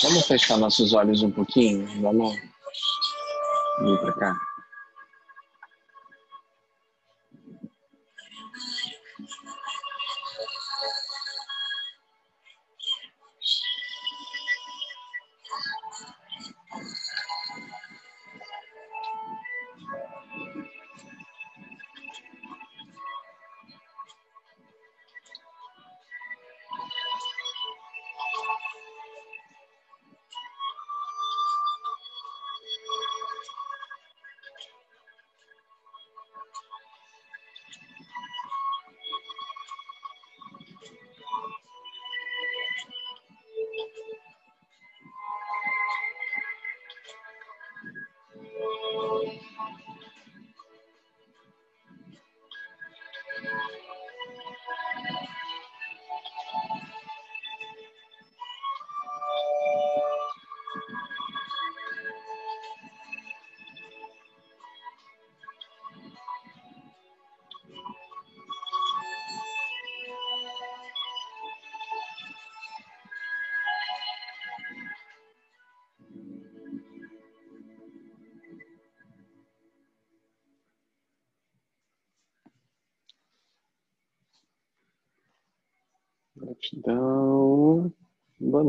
Vamos fechar nossos olhos um pouquinho? Vamos vir para cá.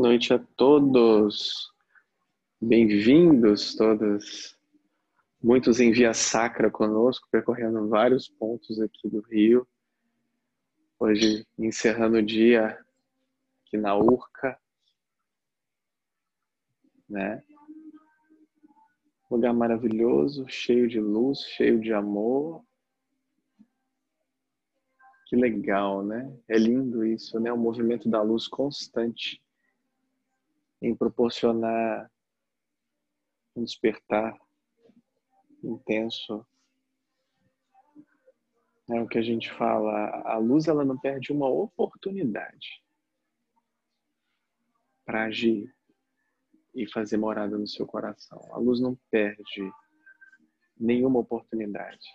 Noite a todos. Bem-vindos todas. Muitos em via sacra conosco, percorrendo vários pontos aqui do Rio. Hoje encerrando o dia aqui na Urca, né? Lugar maravilhoso, cheio de luz, cheio de amor, que legal, né? É lindo isso, né? O movimento da luz constante em proporcionar um despertar intenso. É o que a gente fala, a luz ela não perde uma oportunidade para agir e fazer morada no seu coração. A luz não perde nenhuma oportunidade.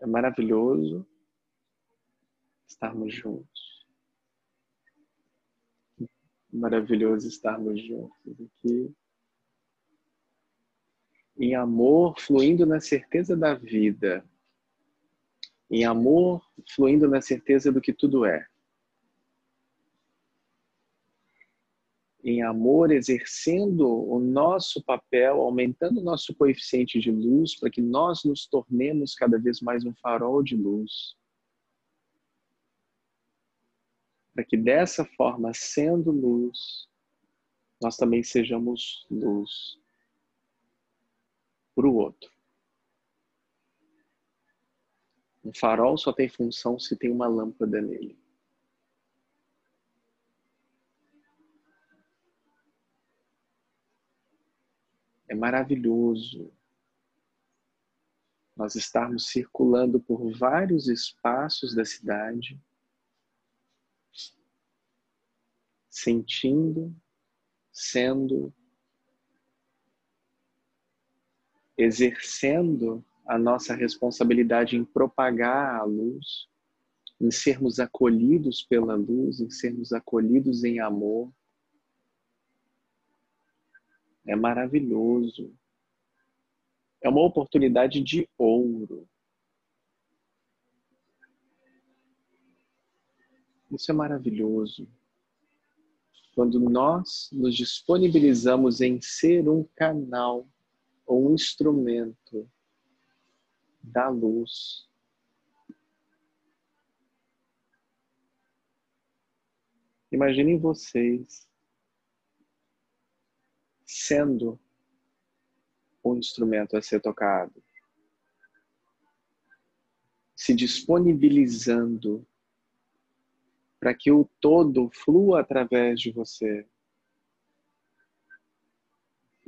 É maravilhoso estarmos juntos. Maravilhoso estarmos juntos aqui. Em amor, fluindo na certeza da vida. Em amor, fluindo na certeza do que tudo é. em amor, exercendo o nosso papel, aumentando o nosso coeficiente de luz para que nós nos tornemos cada vez mais um farol de luz. Para que dessa forma, sendo luz, nós também sejamos luz para o outro. Um farol só tem função se tem uma lâmpada nele. É maravilhoso nós estarmos circulando por vários espaços da cidade, sentindo, sendo, exercendo a nossa responsabilidade em propagar a luz, em sermos acolhidos pela luz, em sermos acolhidos em amor, é maravilhoso. É uma oportunidade de ouro. Isso é maravilhoso. Quando nós nos disponibilizamos em ser um canal ou um instrumento da luz. Imaginem vocês sendo o instrumento a ser tocado, se disponibilizando para que o todo flua através de você.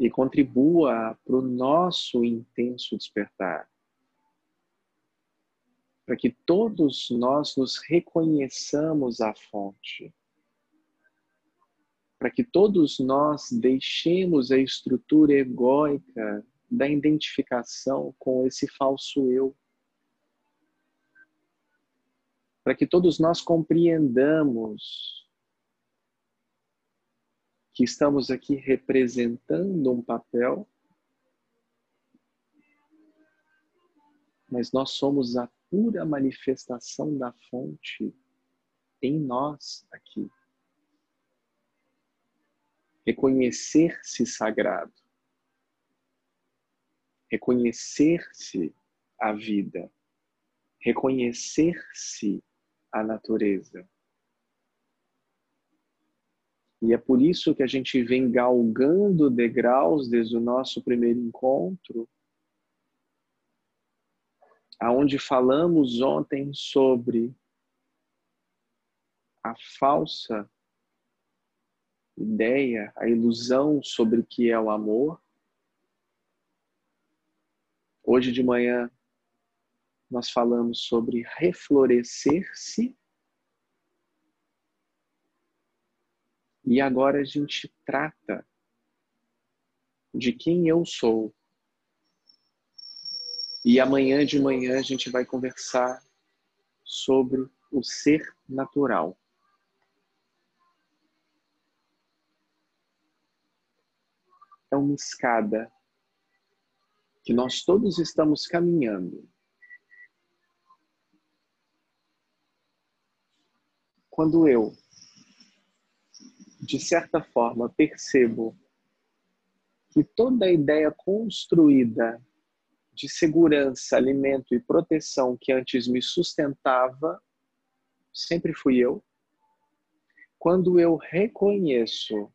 e contribua para o nosso intenso despertar. Para que todos nós nos reconheçamos a fonte. Para que todos nós deixemos a estrutura egóica da identificação com esse falso eu. Para que todos nós compreendamos que estamos aqui representando um papel, mas nós somos a pura manifestação da fonte em nós aqui. Reconhecer-se sagrado, reconhecer-se a vida, reconhecer-se a natureza. E é por isso que a gente vem galgando degraus desde o nosso primeiro encontro, aonde falamos ontem sobre a falsa ideia, a ilusão sobre o que é o amor. Hoje de manhã nós falamos sobre reflorescer-se E agora a gente trata de quem eu sou. E amanhã de manhã a gente vai conversar sobre o ser natural. É uma escada que nós todos estamos caminhando. Quando eu de certa forma, percebo que toda a ideia construída de segurança, alimento e proteção que antes me sustentava, sempre fui eu. Quando eu reconheço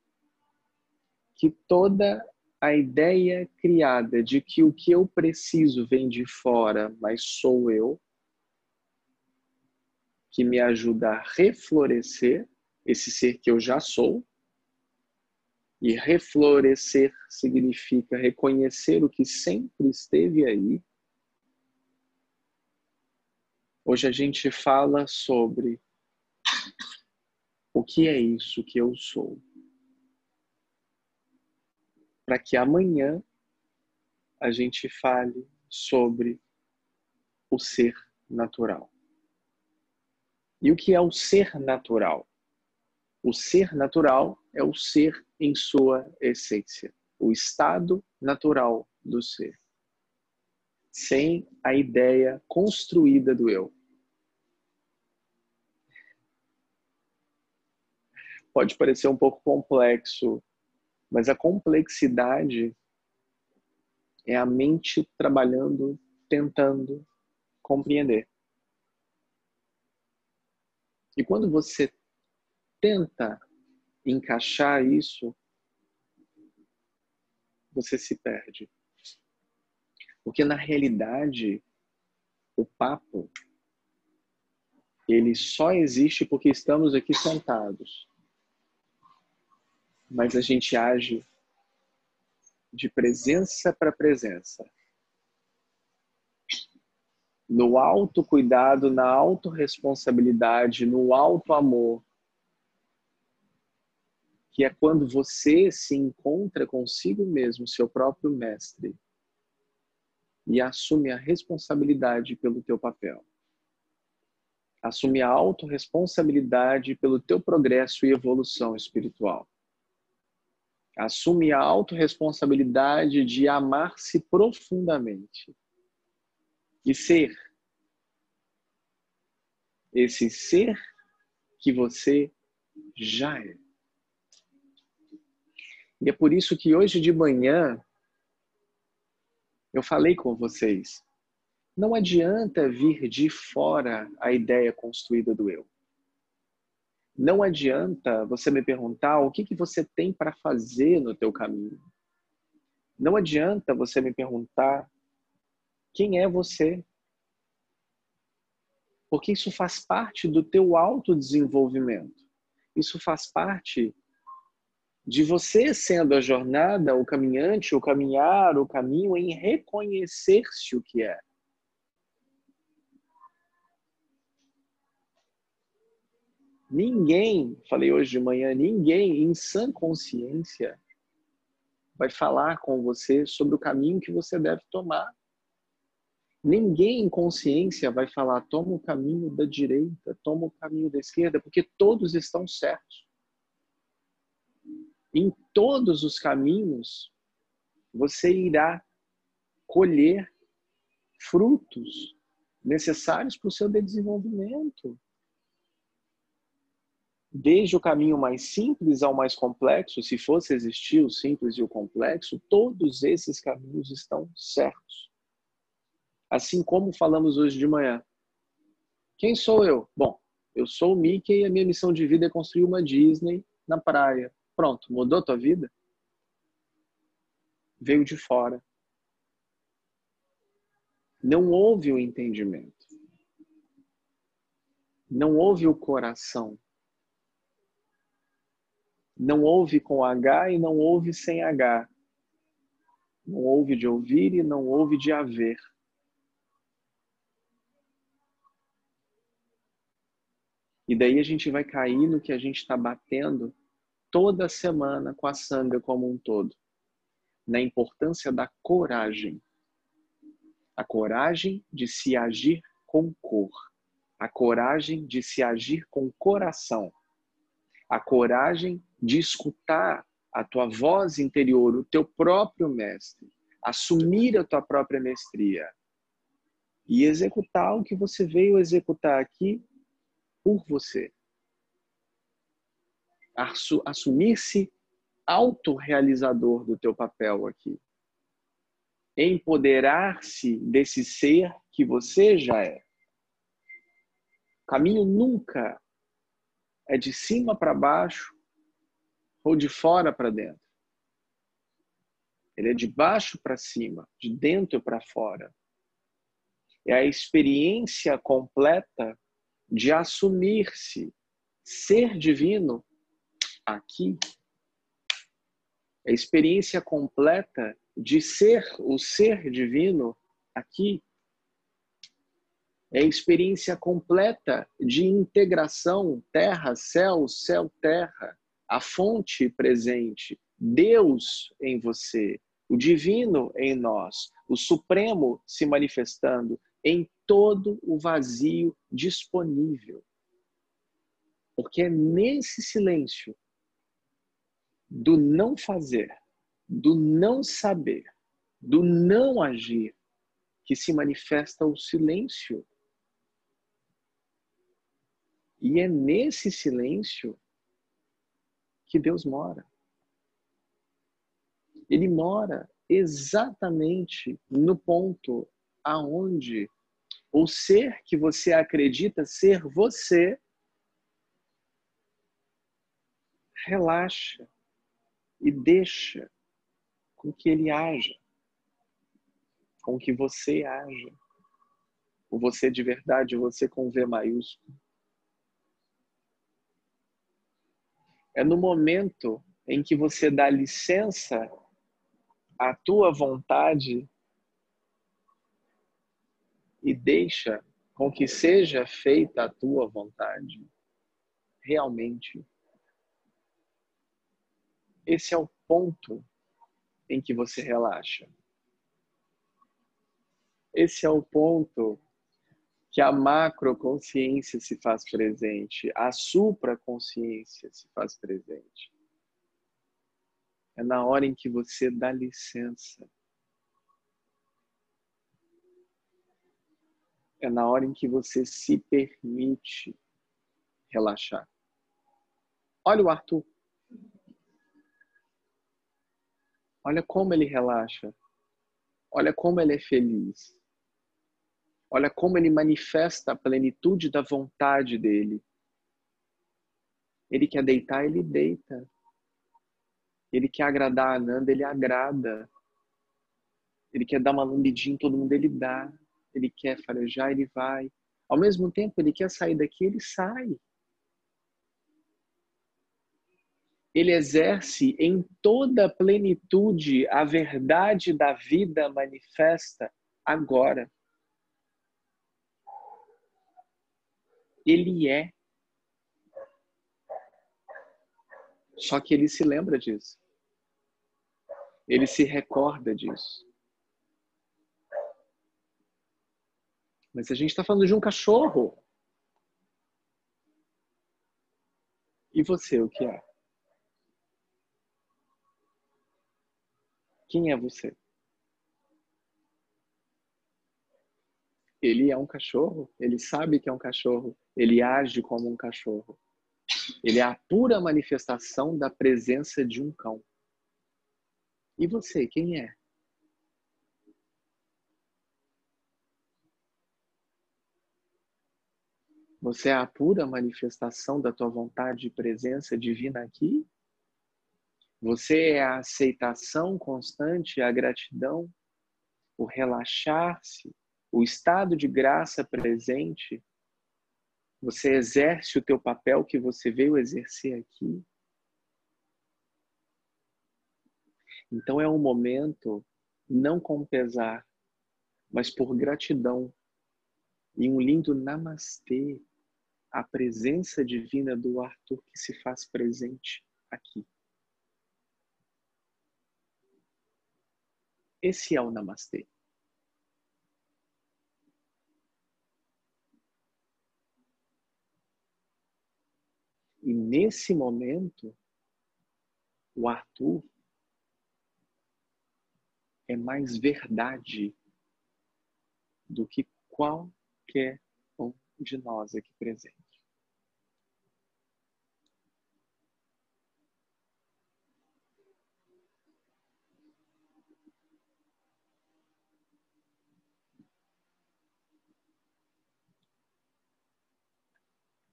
que toda a ideia criada de que o que eu preciso vem de fora, mas sou eu, que me ajuda a reflorescer, esse ser que eu já sou. E reflorescer significa reconhecer o que sempre esteve aí. Hoje a gente fala sobre o que é isso que eu sou. Para que amanhã a gente fale sobre o ser natural. E o que é o ser natural? O ser natural é o ser em sua essência, o estado natural do ser, sem a ideia construída do eu. Pode parecer um pouco complexo, mas a complexidade é a mente trabalhando, tentando compreender. E quando você tenta encaixar isso, você se perde. Porque na realidade, o papo ele só existe porque estamos aqui sentados. Mas a gente age de presença para presença. No autocuidado, na autorresponsabilidade, no alto amor, que é quando você se encontra consigo mesmo, seu próprio mestre, e assume a responsabilidade pelo teu papel. Assume a autorresponsabilidade pelo teu progresso e evolução espiritual. Assume a autorresponsabilidade de amar-se profundamente e ser esse ser que você já é. E é por isso que hoje de manhã eu falei com vocês. Não adianta vir de fora a ideia construída do eu. Não adianta você me perguntar o que, que você tem para fazer no teu caminho. Não adianta você me perguntar quem é você. Porque isso faz parte do teu autodesenvolvimento. Isso faz parte de você sendo a jornada, o caminhante, o caminhar, o caminho em reconhecer-se o que é. Ninguém, falei hoje de manhã, ninguém em sã consciência vai falar com você sobre o caminho que você deve tomar. Ninguém em consciência vai falar, toma o caminho da direita, toma o caminho da esquerda, porque todos estão certos. Em todos os caminhos, você irá colher frutos necessários para o seu desenvolvimento desde o caminho mais simples ao mais complexo, se fosse existir o simples e o complexo, todos esses caminhos estão certos. Assim como falamos hoje de manhã. Quem sou eu? Bom, eu sou o Mickey e a minha missão de vida é construir uma Disney na praia. Pronto, mudou tua vida? Veio de fora. Não houve o entendimento. Não houve o coração não ouve com H e não ouve sem H. Não ouve de ouvir e não ouve de haver. E daí a gente vai cair no que a gente está batendo toda semana com a sanga como um todo. Na importância da coragem. A coragem de se agir com cor. A coragem de se agir com coração. A coragem de escutar a tua voz interior, o teu próprio mestre, assumir a tua própria mestria e executar o que você veio executar aqui por você. Assumir-se autorrealizador do teu papel aqui. Empoderar-se desse ser que você já é. O caminho nunca é de cima para baixo ou de fora para dentro. Ele é de baixo para cima, de dentro para fora. É a experiência completa de assumir-se ser divino aqui. É a experiência completa de ser o ser divino aqui. É a experiência completa de integração terra, céu, céu, terra a fonte presente, Deus em você, o divino em nós, o supremo se manifestando em todo o vazio disponível. Porque é nesse silêncio do não fazer, do não saber, do não agir, que se manifesta o silêncio. E é nesse silêncio que Deus mora. Ele mora exatamente no ponto aonde o ser que você acredita ser você relaxa e deixa com que ele haja, com que você haja. O você de verdade, você com V maiúsculo. É no momento em que você dá licença à tua vontade e deixa com que seja feita a tua vontade. Realmente. Esse é o ponto em que você relaxa. Esse é o ponto que a macroconsciência se faz presente, a supraconsciência se faz presente. É na hora em que você dá licença. É na hora em que você se permite relaxar. Olha o Arthur. Olha como ele relaxa. Olha como ele é feliz. Olha como ele manifesta a plenitude da vontade dele. Ele quer deitar, ele deita. Ele quer agradar a Ananda, ele agrada. Ele quer dar uma lambidinha em todo mundo, ele dá. Ele quer farejar, ele vai. Ao mesmo tempo, ele quer sair daqui, ele sai. ele exerce em toda a plenitude a verdade da vida manifesta agora. Ele é. Só que ele se lembra disso. Ele se recorda disso. Mas a gente está falando de um cachorro. E você, o que é? Quem é você? Ele é um cachorro, ele sabe que é um cachorro, ele age como um cachorro. Ele é a pura manifestação da presença de um cão. E você, quem é? Você é a pura manifestação da tua vontade e presença divina aqui? Você é a aceitação constante, a gratidão, o relaxar-se, o estado de graça presente. Você exerce o teu papel que você veio exercer aqui. Então é um momento não com pesar, mas por gratidão e um lindo namastê a presença divina do Arthur que se faz presente aqui. Esse é o Namastê. E nesse momento, o Arthur é mais verdade do que qualquer um de nós aqui presente.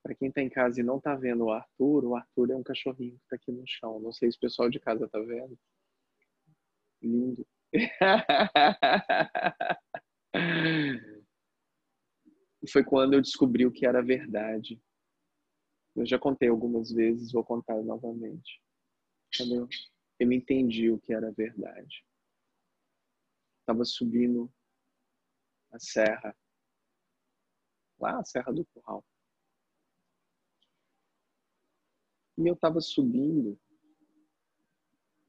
Para quem está em casa e não está vendo o Arthur, o Arthur é um cachorrinho que está aqui no chão. Não sei se o pessoal de casa está vendo. Lindo. Foi quando eu descobri o que era verdade. Eu já contei algumas vezes, vou contar novamente. Quando eu, entendi o que era verdade. Estava subindo a serra, lá a Serra do Curral. E eu estava subindo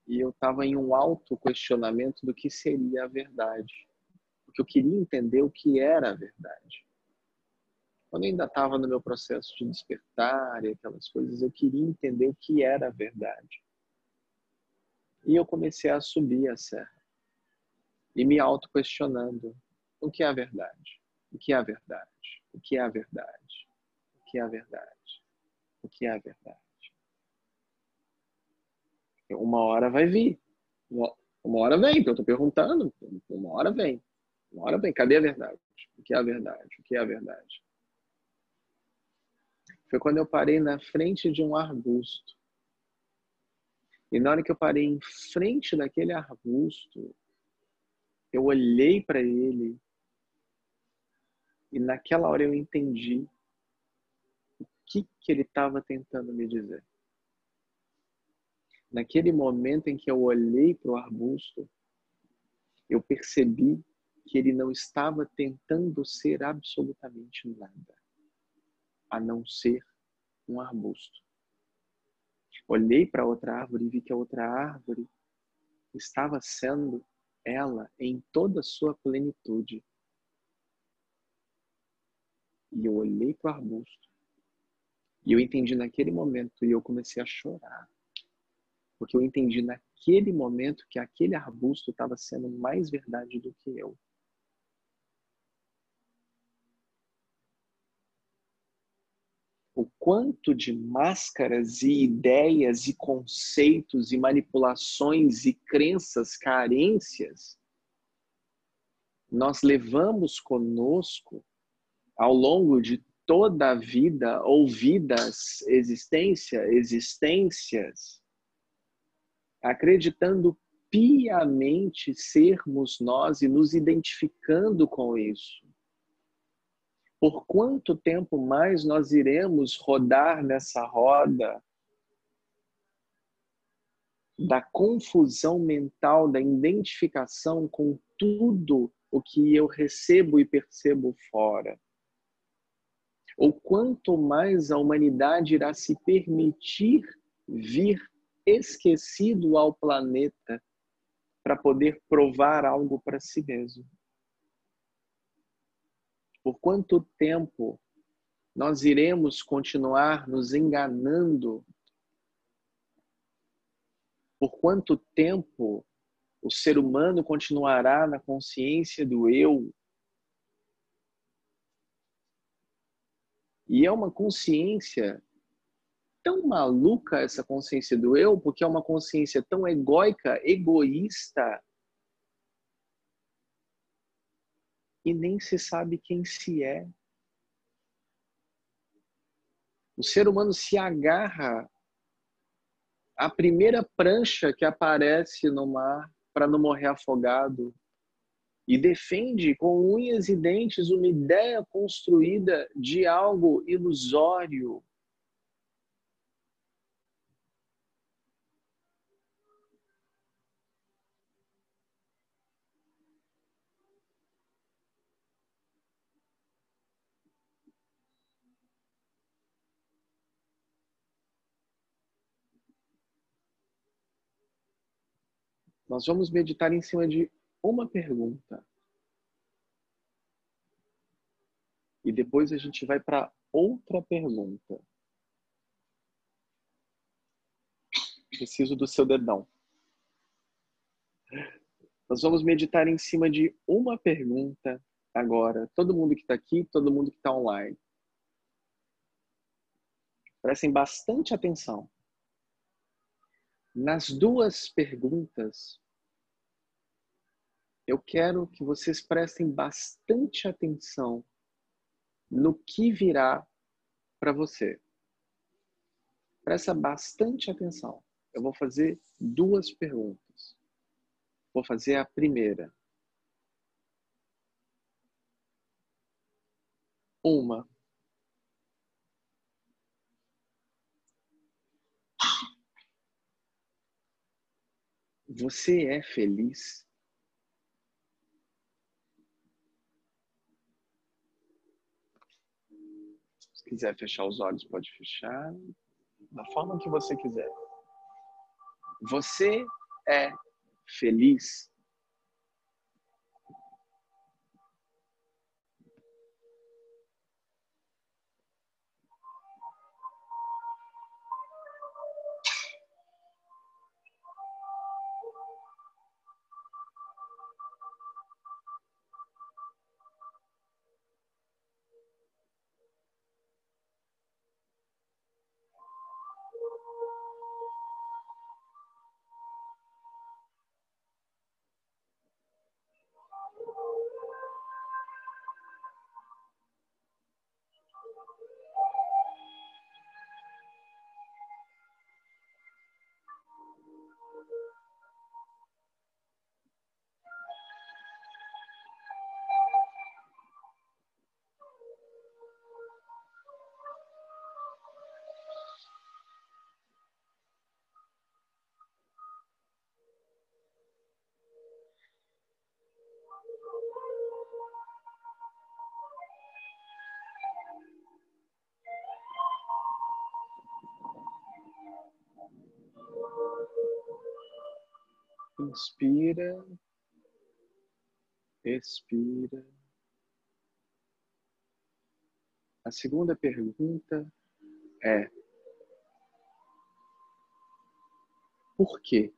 e eu estava em um alto questionamento do que seria a verdade. Porque eu queria entender o que era a verdade. Quando eu ainda estava no meu processo de despertar e aquelas coisas, eu queria entender o que era a verdade. E eu comecei a subir a serra e me auto-questionando: o que é a verdade? O que é a verdade? O que é a verdade? O que é a verdade? O que é a verdade? Uma hora vai vir. Uma, hora vem, então eu estou perguntando. Uma hora vem. Uma hora vem. Cadê a verdade? O que é a verdade? O que é a verdade? Foi quando eu parei na frente de um arbusto. E na hora que eu parei em frente daquele arbusto, eu olhei para ele e naquela hora eu entendi o que, que ele estava tentando me dizer. Naquele momento em que eu olhei para o arbusto, eu percebi que ele não estava tentando ser absolutamente nada, a não ser um arbusto. Olhei para outra árvore e vi que a outra árvore estava sendo ela em toda a sua plenitude. E eu olhei para o arbusto e eu entendi naquele momento e eu comecei a chorar. Porque eu entendi naquele momento que aquele arbusto estava sendo mais verdade do que eu. O quanto de máscaras e ideias e conceitos e manipulações e crenças, carências nós levamos conosco ao longo de toda a vida ou vidas, existência, existências, acreditando piamente sermos nós e nos identificando com isso. Por quanto tempo mais nós iremos rodar nessa roda da confusão mental, da identificação com tudo o que eu recebo e percebo fora. Ou quanto mais a humanidade irá se permitir vir esquecido ao planeta para poder provar algo para si mesmo. Por quanto tempo nós iremos continuar nos enganando? Por quanto tempo o ser humano continuará na consciência do eu? E é uma consciência tão maluca essa consciência do eu, porque é uma consciência tão egóica, egoísta, e nem se sabe quem se é. O ser humano se agarra à primeira prancha que aparece no mar para não morrer afogado e defende com unhas e dentes uma ideia construída de algo ilusório, Nós vamos meditar em cima de uma pergunta. E depois a gente vai para outra pergunta. Preciso do seu dedão. Nós vamos meditar em cima de uma pergunta agora. Todo mundo que está aqui, todo mundo que está online. Prestem bastante atenção. Nas duas perguntas, eu quero que vocês prestem bastante atenção no que virá para você. Presta bastante atenção. Eu vou fazer duas perguntas. Vou fazer a primeira. Uma. Você é feliz? Quiser fechar os olhos, pode fechar. Da forma que você quiser. Você é feliz Inspira, expira. A segunda pergunta é: por quê?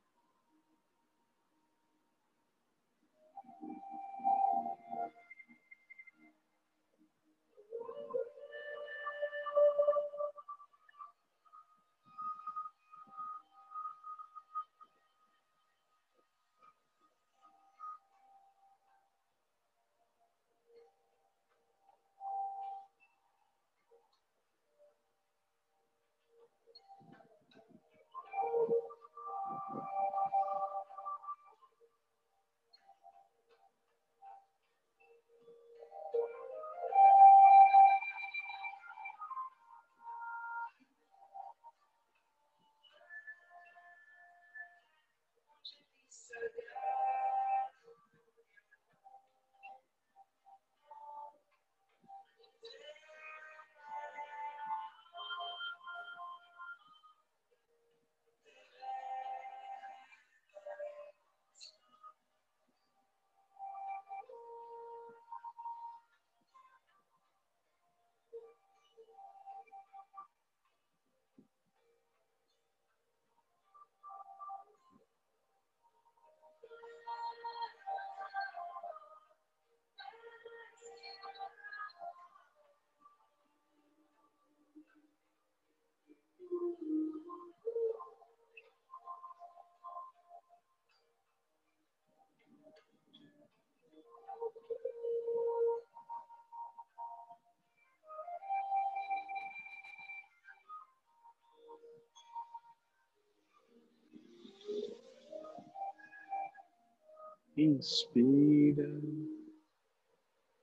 Inspira,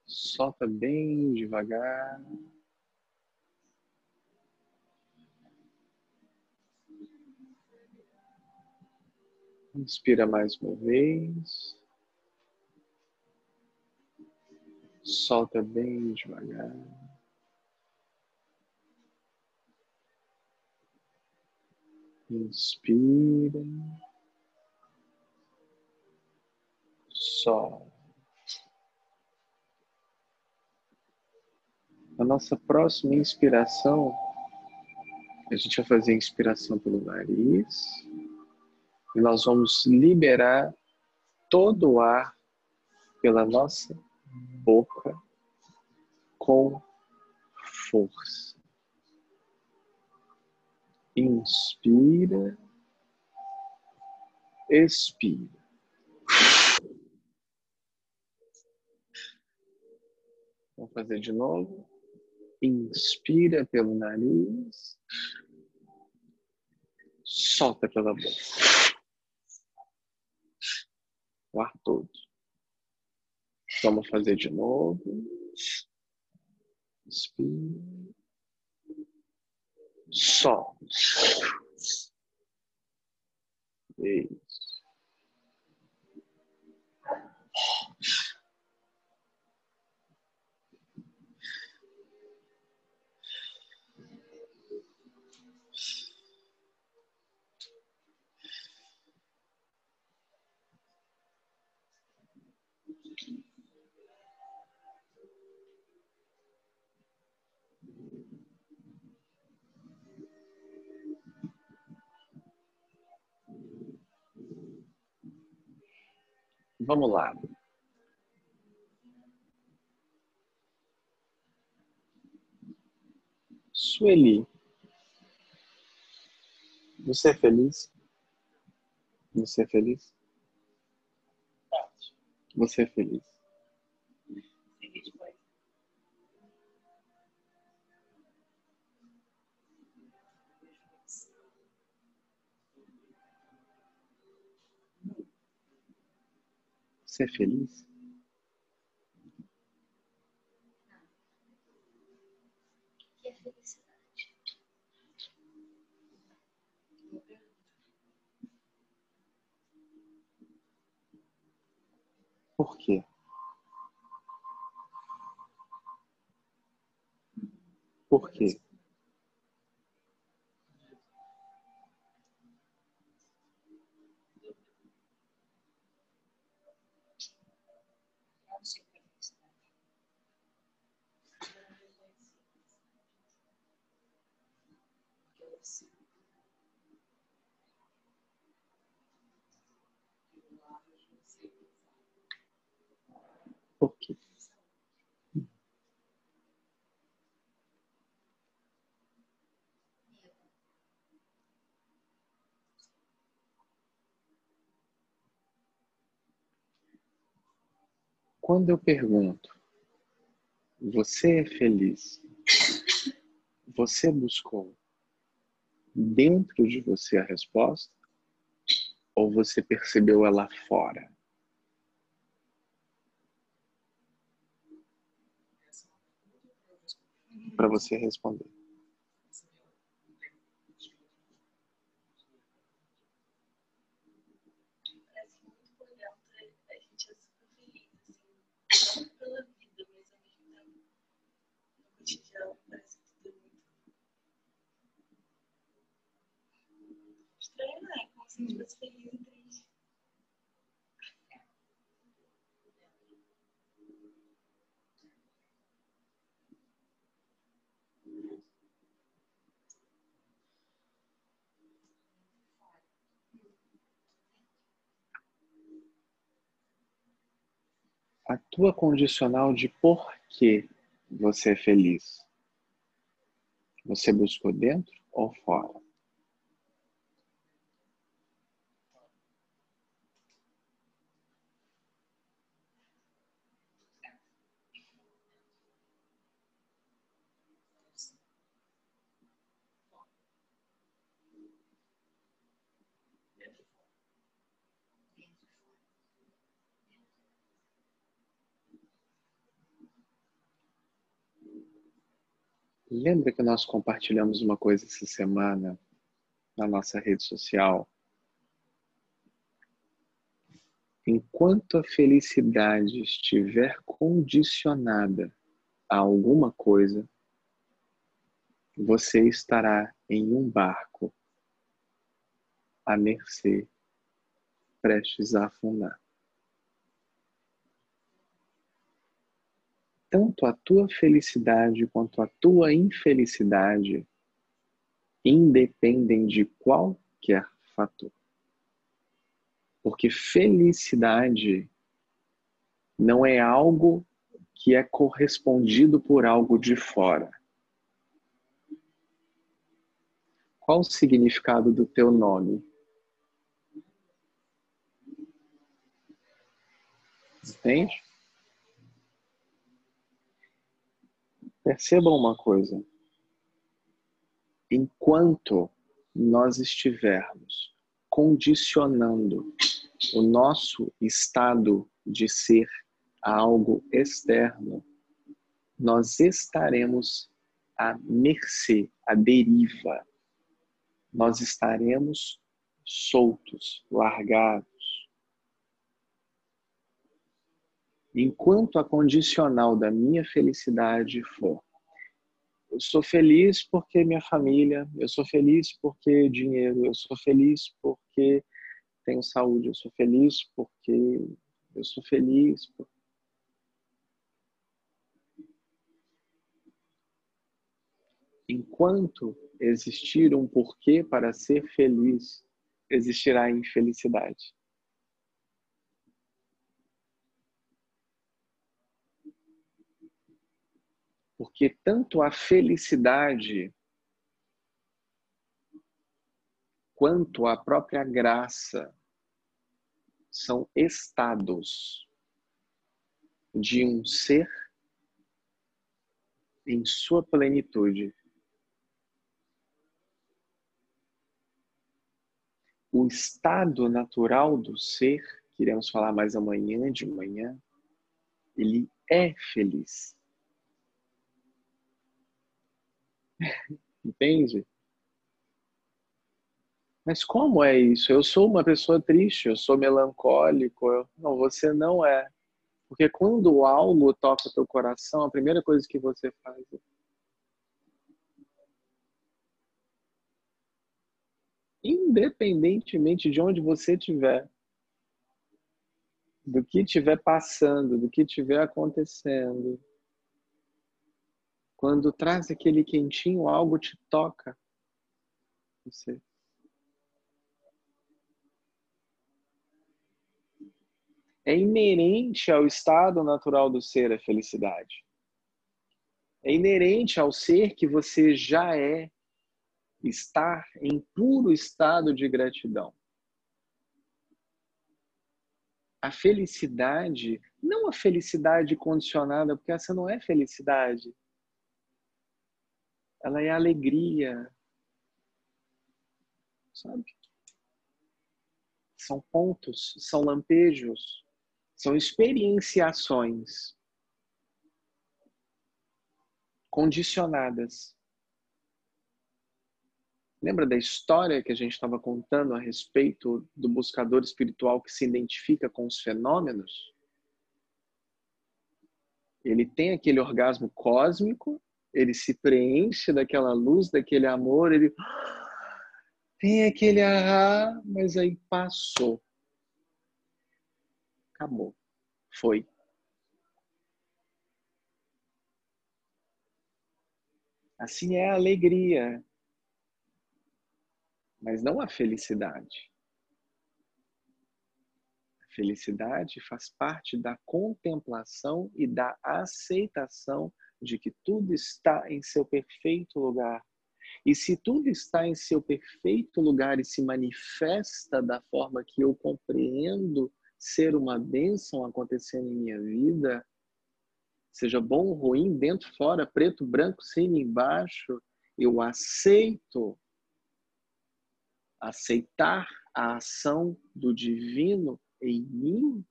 solta bem devagar. Inspira mais uma vez. Solta bem devagar. Inspira. Solta. A nossa próxima inspiração, a gente vai fazer a inspiração pelo nariz e nós vamos liberar todo o ar pela nossa boca com força. Inspira, expira. Vamos fazer de novo. Inspira pelo nariz, solta pela boca o ar todo. Vamos fazer de novo. Inspira. Solta. Isso. Vamos lá. Sueli, você é feliz? Você é feliz? Você é feliz? Ser feliz? É? Por quê? Por quê? Não sei o que é felicidade. Porque eu sei. Eu acho, não sei pensar. Quê? Quando eu pergunto, você é feliz? Você buscou dentro de você a resposta? Ou você percebeu ela fora? Para você responder. Essa é a minha Parece muito por dentro, a gente é super feliz, assim, não pela vida, mas ao mesmo tempo, no cotidiano, parece que tudo é muito estranho, A tua condicional de por que você é feliz. Você buscou dentro ou fora? Lembra que nós compartilhamos uma coisa essa semana na nossa rede social? Enquanto a felicidade estiver condicionada a alguma coisa, você estará em um barco à mercê, prestes a afundar. Tanto a tua felicidade quanto a tua infelicidade independem de qualquer fator. Porque felicidade não é algo que é correspondido por algo de fora. Qual o significado do teu nome? Entende? Percebam uma coisa. Enquanto nós estivermos condicionando o nosso estado de ser a algo externo, nós estaremos à mercê, à deriva nós estaremos soltos, largados. Enquanto a condicional da minha felicidade for eu sou feliz porque minha família, eu sou feliz porque dinheiro, eu sou feliz porque tenho saúde, eu sou feliz porque eu sou feliz. Por... Enquanto existir um porquê para ser feliz, existirá infelicidade. Porque tanto a felicidade quanto a própria graça são estados de um ser em sua plenitude. o estado natural do ser, que iremos falar mais amanhã de manhã, ele é feliz. Entende? Mas como é isso? Eu sou uma pessoa triste, eu sou melancólico. Eu... Não, você não é. Porque quando algo toca teu coração, a primeira coisa que você faz é independentemente de onde você estiver, do que estiver passando, do que estiver acontecendo. Quando traz aquele quentinho, algo te toca. Você. É inerente ao estado natural do ser a felicidade. É inerente ao ser que você já é estar em puro estado de gratidão. A felicidade, não a felicidade condicionada, porque essa não é felicidade. Ela é alegria. Sabe? São pontos, são lampejos, são experienciações condicionadas Lembra da história que a gente estava contando a respeito do buscador espiritual que se identifica com os fenômenos? Ele tem aquele orgasmo cósmico, ele se preenche daquela luz, daquele amor, ele tem aquele ah, mas aí passou. Acabou. Foi. Assim é a alegria mas não a felicidade. A felicidade faz parte da contemplação e da aceitação de que tudo está em seu perfeito lugar. E se tudo está em seu perfeito lugar e se manifesta da forma que eu compreendo ser uma bênção acontecendo em minha vida, seja bom ou ruim, dentro, fora, preto, branco, cima, embaixo, eu aceito aceitar a ação do divino em mim,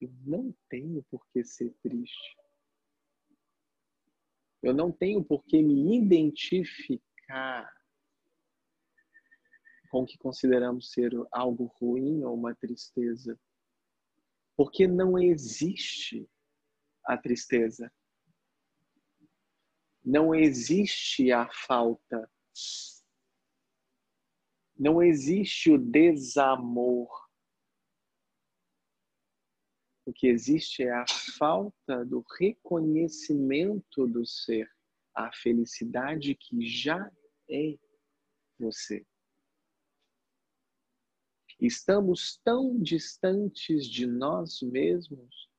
eu não tenho por que ser triste. Eu não tenho por que me identificar com o que consideramos ser algo ruim ou uma tristeza. Porque não existe a tristeza. Não existe a falta. Não existe o desamor. O que existe é a falta do reconhecimento do ser, a felicidade que já é você. Estamos tão distantes de nós mesmos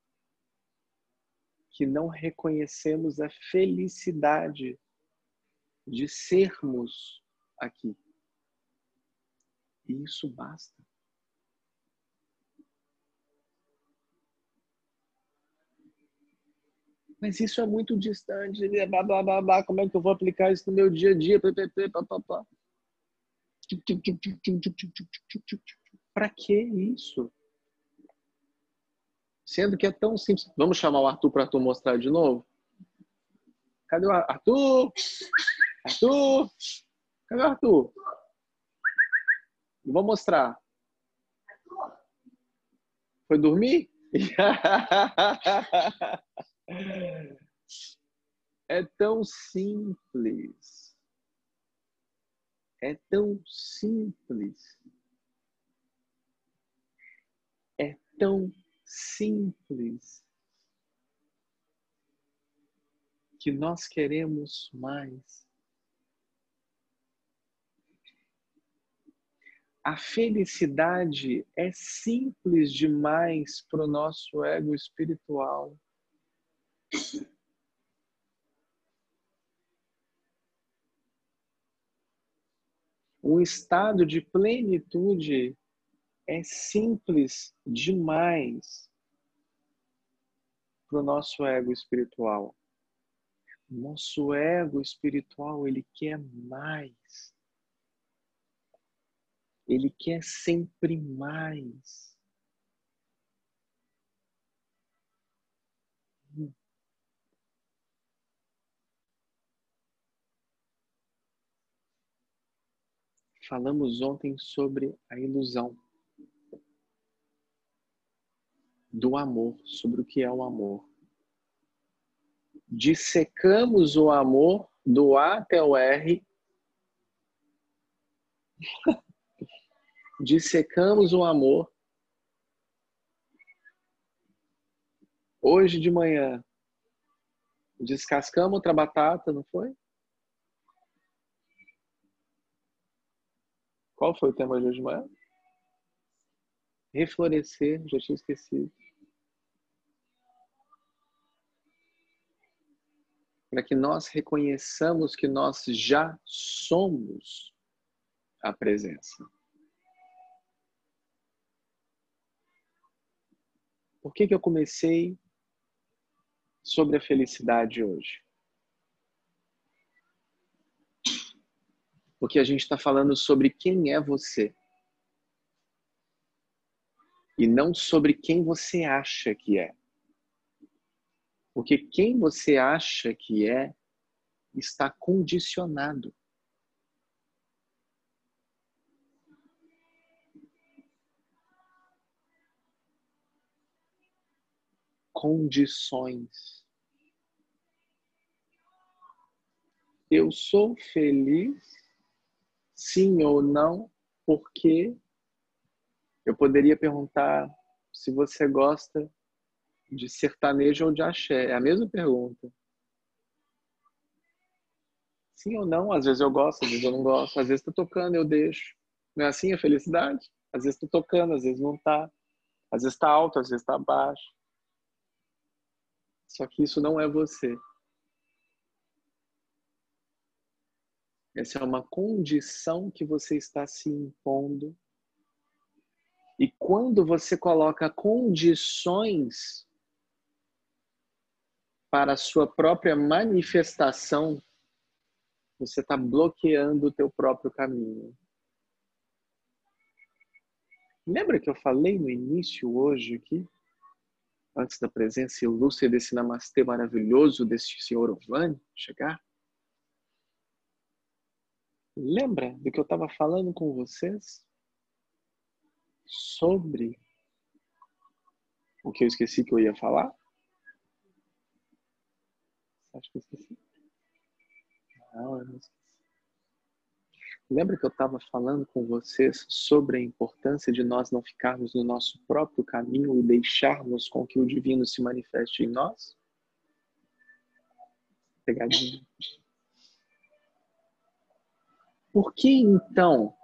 que não reconhecemos a felicidade de sermos aqui. E isso basta. Mas isso é muito distante, blá, blá, blá, blá, como é que eu vou aplicar isso no meu dia a dia? Para que isso? Sendo que é tão simples. Vamos chamar o Arthur para tu mostrar de novo? Cadê o Arthur? Arthur? Cadê o Arthur? Vou mostrar. Foi dormir? É tão simples. É tão simples. É tão simples que nós queremos mais. A felicidade é simples demais para o nosso ego espiritual. Um estado de plenitude é simples demais para o nosso ego espiritual. Nosso ego espiritual, ele quer mais. Ele quer sempre mais. Falamos ontem sobre a ilusão do amor, sobre o que é o amor. Dissecamos o amor do A até o R. Dissecamos o amor. Hoje de manhã, descascamos outra batata, não foi? Qual foi o tema de hoje de manhã? Reflorescer, já tinha esquecido. Para que nós reconheçamos que nós já somos a presença. Por que, que eu comecei sobre a felicidade hoje? Porque a gente está falando sobre quem é você. E não sobre quem você acha que é. Porque quem você acha que é está condicionado. Condições. Eu sou feliz sim ou não, porque eu poderia perguntar se você gosta de sertanejo ou de axé. É a mesma pergunta. Sim ou não? Às vezes eu gosto, às vezes eu não gosto. Às vezes está tocando, eu deixo. Não é assim a felicidade? Às vezes está tocando, às vezes não está. Às vezes está alto, às vezes está baixo. Só que isso não é você. Essa é uma condição que você está se impondo. E quando você coloca condições para a sua própria manifestação, você está bloqueando o teu próprio caminho. Lembra que eu falei no início hoje aqui? antes da presença ilustre desse namastê maravilhoso deste senhor Ovani chegar? Lembra do que eu estava falando com vocês? Sobre o que eu esqueci que eu ia falar? Acho que eu esqueci. Não, eu não esqueci. Lembra que eu estava falando com vocês sobre a importância de nós não ficarmos no nosso próprio caminho e deixarmos com que o divino se manifeste em nós? Pegadinha. Por que então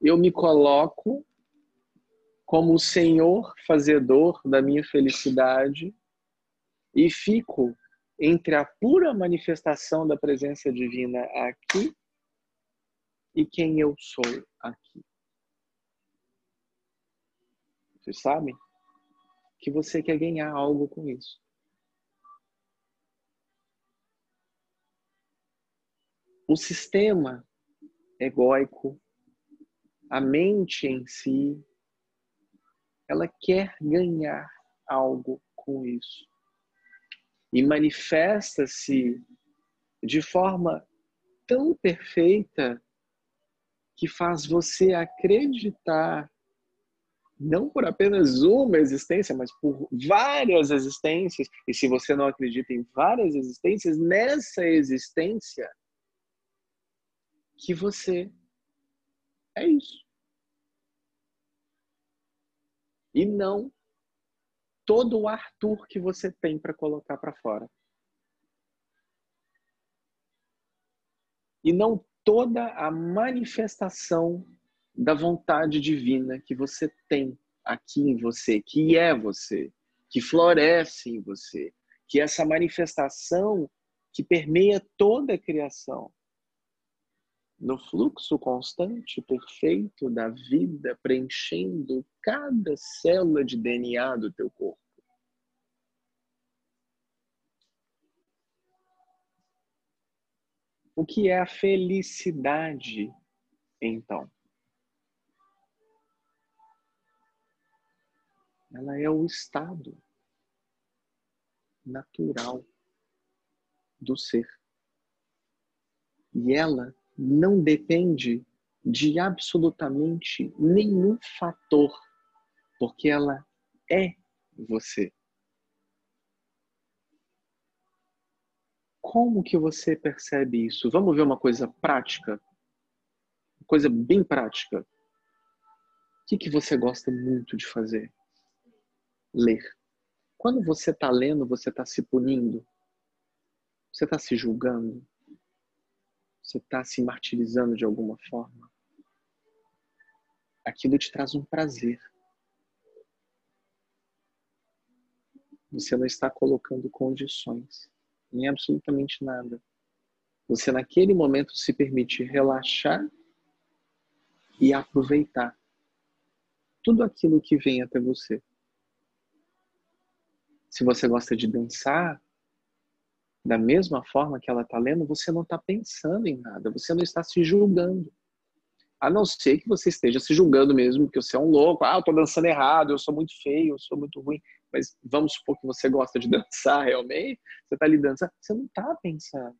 eu me coloco como o Senhor fazedor da minha felicidade e fico entre a pura manifestação da presença divina aqui e quem eu sou aqui. Vocês sabem que você quer ganhar algo com isso. O sistema egóico, a mente em si, ela quer ganhar algo com isso. E manifesta-se de forma tão perfeita que faz você acreditar, não por apenas uma existência, mas por várias existências. E se você não acredita em várias existências, nessa existência, que você é isso. E não todo o Arthur que você tem para colocar para fora. E não toda a manifestação da vontade divina que você tem aqui em você, que é você, que floresce em você, que é essa manifestação que permeia toda a criação. No fluxo constante, perfeito da vida, preenchendo cada célula de DNA do teu corpo. O que é a felicidade, então? Ela é o estado natural do ser. E ela não depende de absolutamente nenhum fator, porque ela é você. Como que você percebe isso? Vamos ver uma coisa prática? Coisa bem prática. O que, que você gosta muito de fazer? Ler. Quando você está lendo, você está se punindo? Você está se julgando? Você está se martirizando de alguma forma? Aquilo te traz um prazer. Você não está colocando condições em absolutamente nada. Você naquele momento se permite relaxar e aproveitar tudo aquilo que vem até você. Se você gosta de dançar, da mesma forma que ela está lendo, você não está pensando em nada, você não está se julgando. A não ser que você esteja se julgando mesmo, que você é um louco, ah, eu estou dançando errado, eu sou muito feio, eu sou muito ruim mas vamos supor que você gosta de dançar realmente, você está ali dançando, você não está pensando.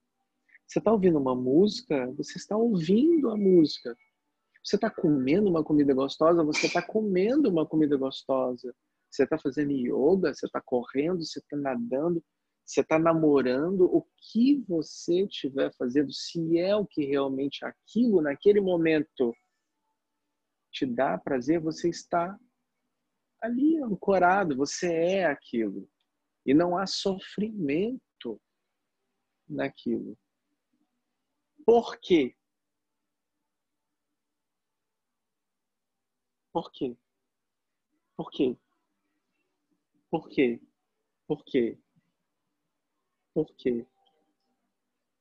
Você está ouvindo uma música, você está ouvindo a música. Você está comendo uma comida gostosa, você está comendo uma comida gostosa. Você está fazendo yoga, você está correndo, você está nadando, você está namorando. O que você estiver fazendo, se é o que realmente aquilo naquele momento te dá prazer, você está ali ancorado, você é aquilo. E não há sofrimento naquilo. Por quê? Por quê? Por quê? Por quê? Por quê? Por quê?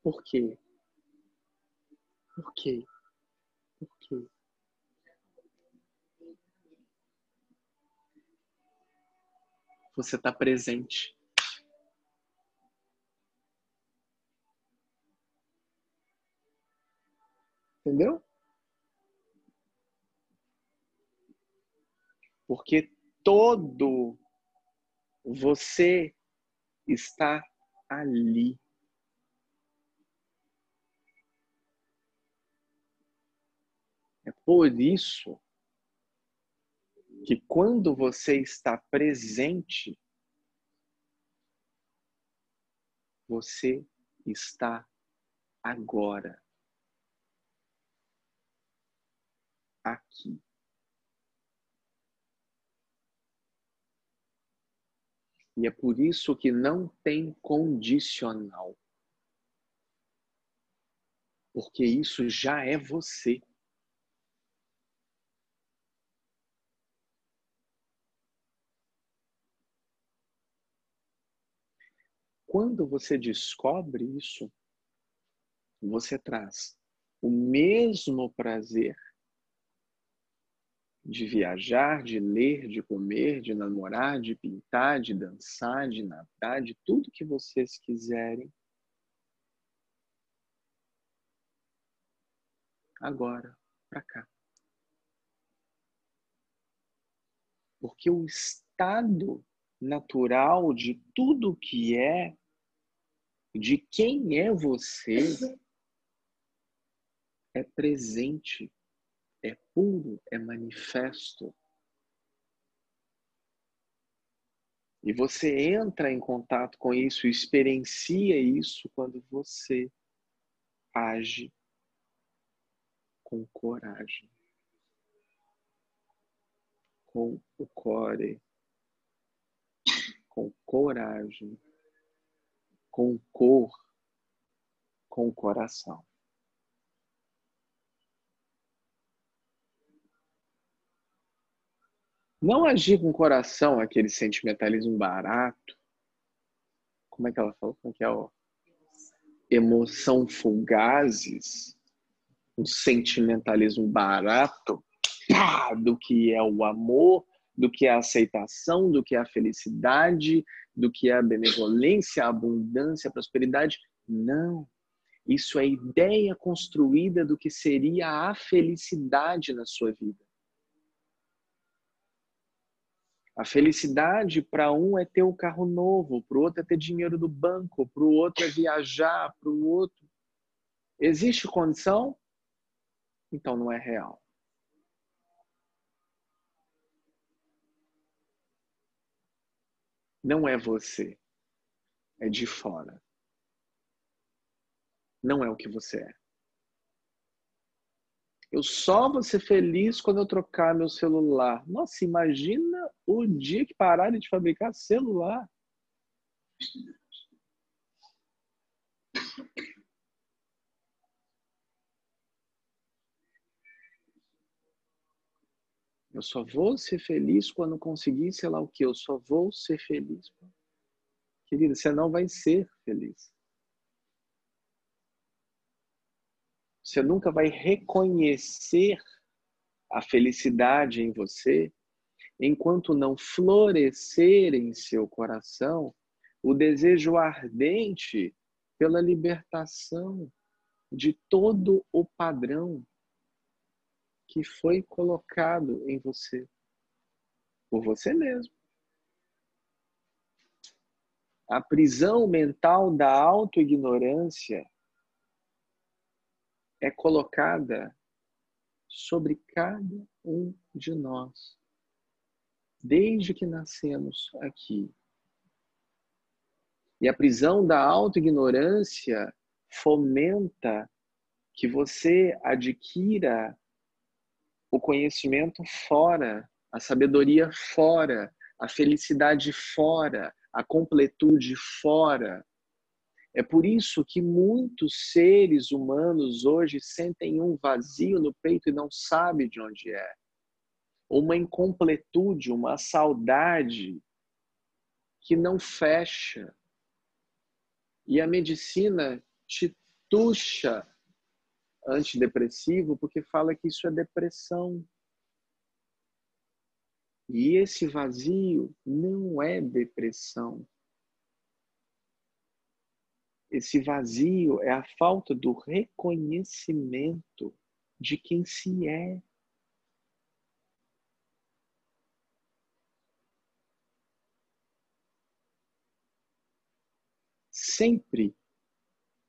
Por quê? Por quê? Por quê? você está presente. Entendeu? Porque todo Você está ali. É por isso que quando você está presente, você está agora. Aqui. E é por isso que não tem condicional. Porque isso já é você. Quando você descobre isso, você traz o mesmo prazer de viajar, de ler, de comer, de namorar, de pintar, de dançar, de nadar, de tudo que vocês quiserem. Agora, para cá. Porque o estado natural de tudo que é, de quem é você, é presente é puro, é manifesto. E você entra em contato com isso, experiencia isso quando você age com coragem, com o core, com coragem, com cor, com o coração. Não agir com o coração, aquele sentimentalismo barato. Como é que ela falou? Como é que é o emoção fugazes, um sentimentalismo barato pá, do que é o amor, do que é a aceitação, do que é a felicidade, do que é a benevolência, a abundância, a prosperidade. Não. Isso é ideia construída do que seria a felicidade na sua vida. A felicidade para um é ter um carro novo, para o outro é ter dinheiro do banco, para o outro é viajar, para o outro. Existe condição? Então não é real. Não é você, é de fora. Não é o que você é. Eu só vou ser feliz quando eu trocar meu celular. Nossa, imagina o dia que pararem de fabricar celular. Eu só vou ser feliz quando conseguir, sei lá o que. Eu só vou ser feliz. Querida, você não vai ser feliz. Você nunca vai reconhecer a felicidade em você enquanto não florescer em seu coração o desejo ardente pela libertação de todo o padrão que foi colocado em você por você mesmo. A prisão mental da autoignorância é colocada sobre cada um de nós, desde que nascemos aqui. E a prisão da autoignorância fomenta que você adquira o conhecimento fora, a sabedoria fora, a felicidade fora, a completude fora. É por isso que muitos seres humanos hoje sentem um vazio no peito e não sabem de onde é. Uma incompletude, uma saudade que não fecha. E a medicina te tuxa antidepressivo porque fala que isso é depressão. E esse vazio não é depressão. Esse vazio é a falta do reconhecimento de quem se é. sempre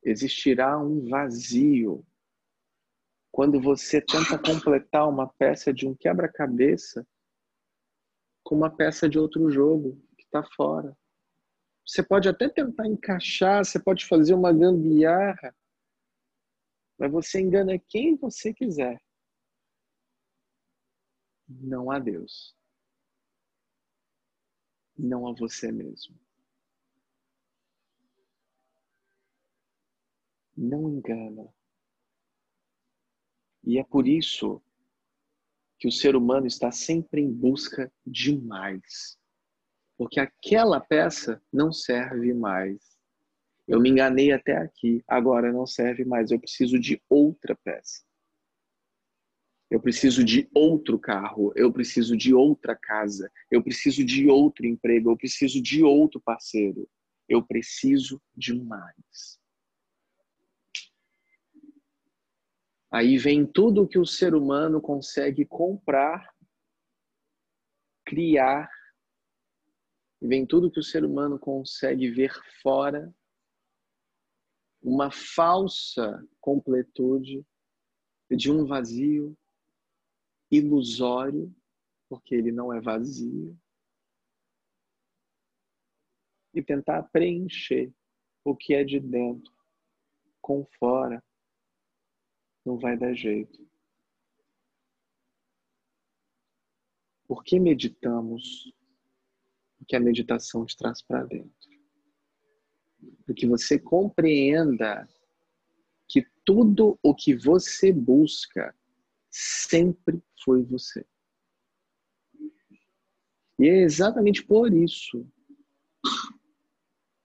existirá um vazio quando você tenta completar uma peça de um quebra-cabeça com uma peça de outro jogo que está fora. Você pode até tentar encaixar, você pode fazer uma gambiarra, mas você engana quem você quiser. Não a Deus. Não a você mesmo. Não engana. E é por isso que o ser humano está sempre em busca de mais. Porque aquela peça não serve mais. Eu me enganei até aqui, agora não serve mais. Eu preciso de outra peça. Eu preciso de outro carro, eu preciso de outra casa, eu preciso de outro emprego, eu preciso de outro parceiro. Eu preciso de mais. Aí vem tudo que o ser humano consegue comprar, criar, vem tudo que o ser humano consegue ver fora, uma falsa completude de um vazio ilusório, porque ele não é vazio, e tentar preencher o que é de dentro com fora não vai dar jeito. Por que meditamos que a meditação te traz para dentro? Para que você compreenda que tudo o que você busca sempre foi você. E é exatamente por isso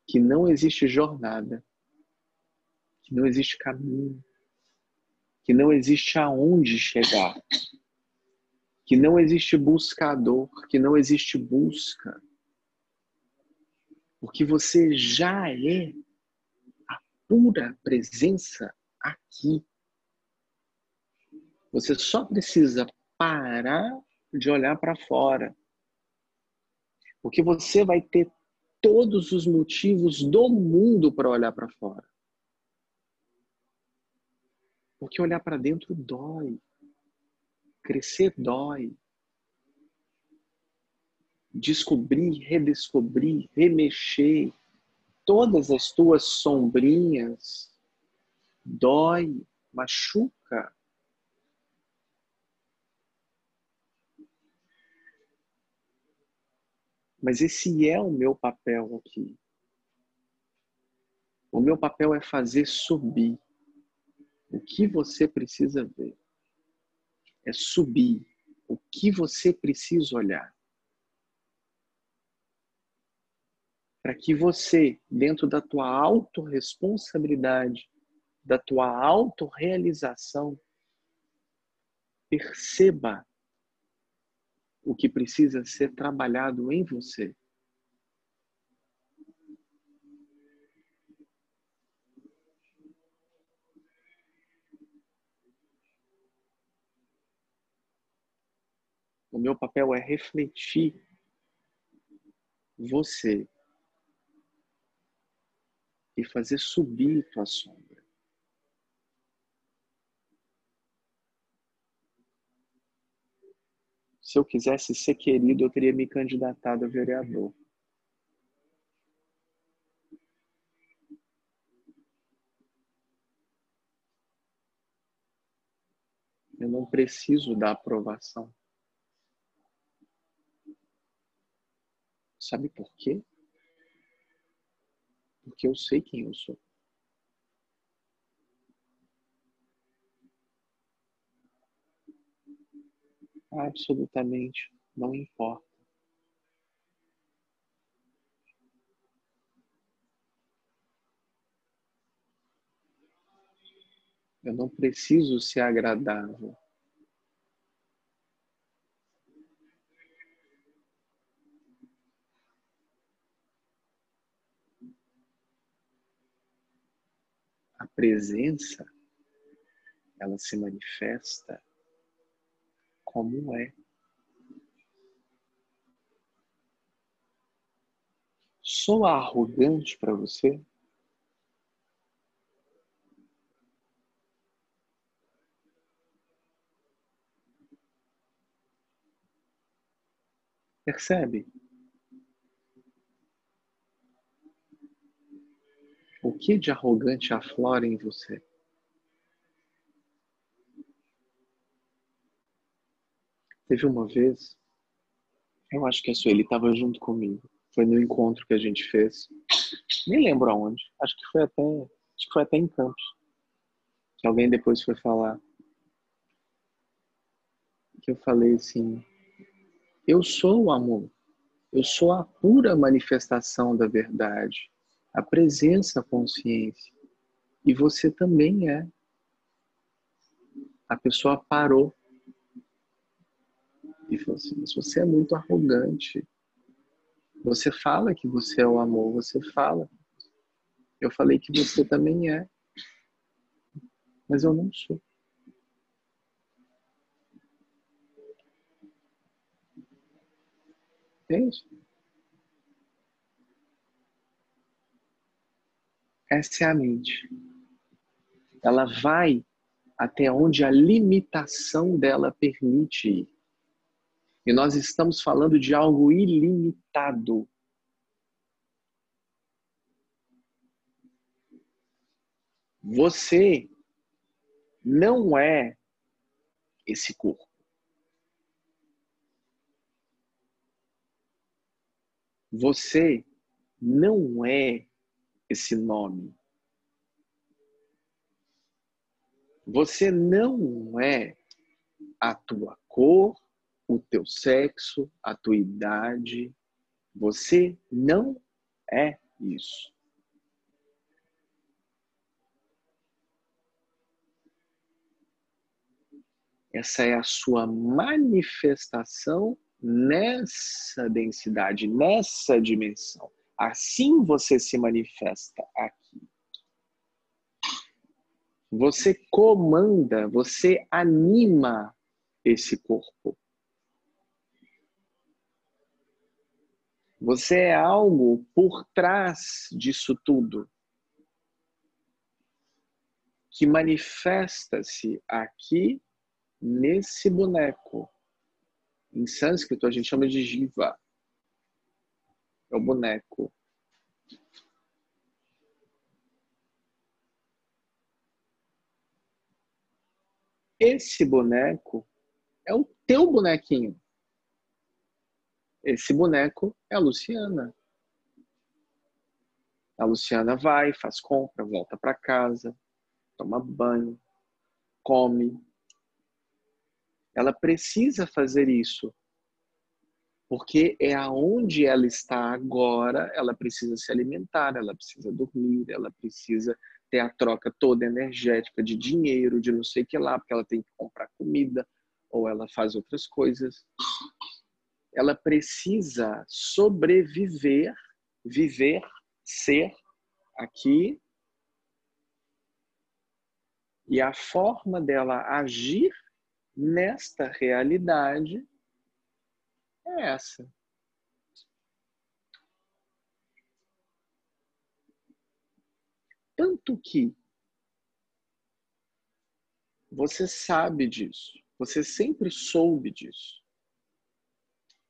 que não existe jornada, que não existe caminho, que não existe aonde chegar, que não existe buscador, que não existe busca, porque você já é a pura presença aqui. Você só precisa parar de olhar para fora. Porque você vai ter todos os motivos do mundo para olhar para fora. Porque olhar para dentro dói. Crescer dói. Descobrir, redescobrir, remexer todas as tuas sombrinhas dói, machuca. Mas esse é o meu papel aqui. O meu papel é fazer subir o que você precisa ver é subir o que você precisa olhar. Para que você, dentro da tua autorresponsabilidade, da tua autorrealização, perceba o que precisa ser trabalhado em você. O meu papel é refletir você e fazer subir tua sombra. Se eu quisesse ser querido, eu teria me candidatado a vereador. Eu não preciso da aprovação. Sabe por quê? Porque eu sei quem eu sou. Absolutamente não importa. Eu não preciso ser agradável. presença, ela se manifesta como é. Sou arrogante para você? Percebe? O que de arrogante aflora em você? Teve uma vez, eu acho que a Sueli estava junto comigo. Foi no encontro que a gente fez. Nem lembro aonde. Acho que foi até, acho que foi até em Campos. Que alguém depois foi falar. Que eu falei assim: Eu sou o amor. Eu sou a pura manifestação da verdade a presença, a consciência. E você também é. A pessoa parou e falou assim: Mas você é muito arrogante. Você fala que você é o amor, você fala. Eu falei que você também é. Mas eu não sou. Entende? Essa é a mente. Ela vai até onde a limitação dela permite ir. E nós estamos falando de algo ilimitado. Você não é esse corpo. Você não é esse nome. Você não é a tua cor, o teu sexo, a tua idade. Você não é isso. Essa é a sua manifestação nessa densidade, nessa dimensão. Assim você se manifesta aqui. Você comanda, você anima esse corpo. Você é algo por trás disso tudo que manifesta-se aqui nesse boneco. Em sânscrito a gente chama de jiva é o boneco. Esse boneco é o teu bonequinho. Esse boneco é a Luciana. A Luciana vai, faz compra, volta para casa, toma banho, come. Ela precisa fazer isso porque é aonde ela está agora, ela precisa se alimentar, ela precisa dormir, ela precisa ter a troca toda energética de dinheiro, de não sei o que lá, porque ela tem que comprar comida ou ela faz outras coisas. Ela precisa sobreviver, viver, ser aqui. E a forma dela agir nesta realidade é essa. Tanto que você sabe disso, você sempre soube disso.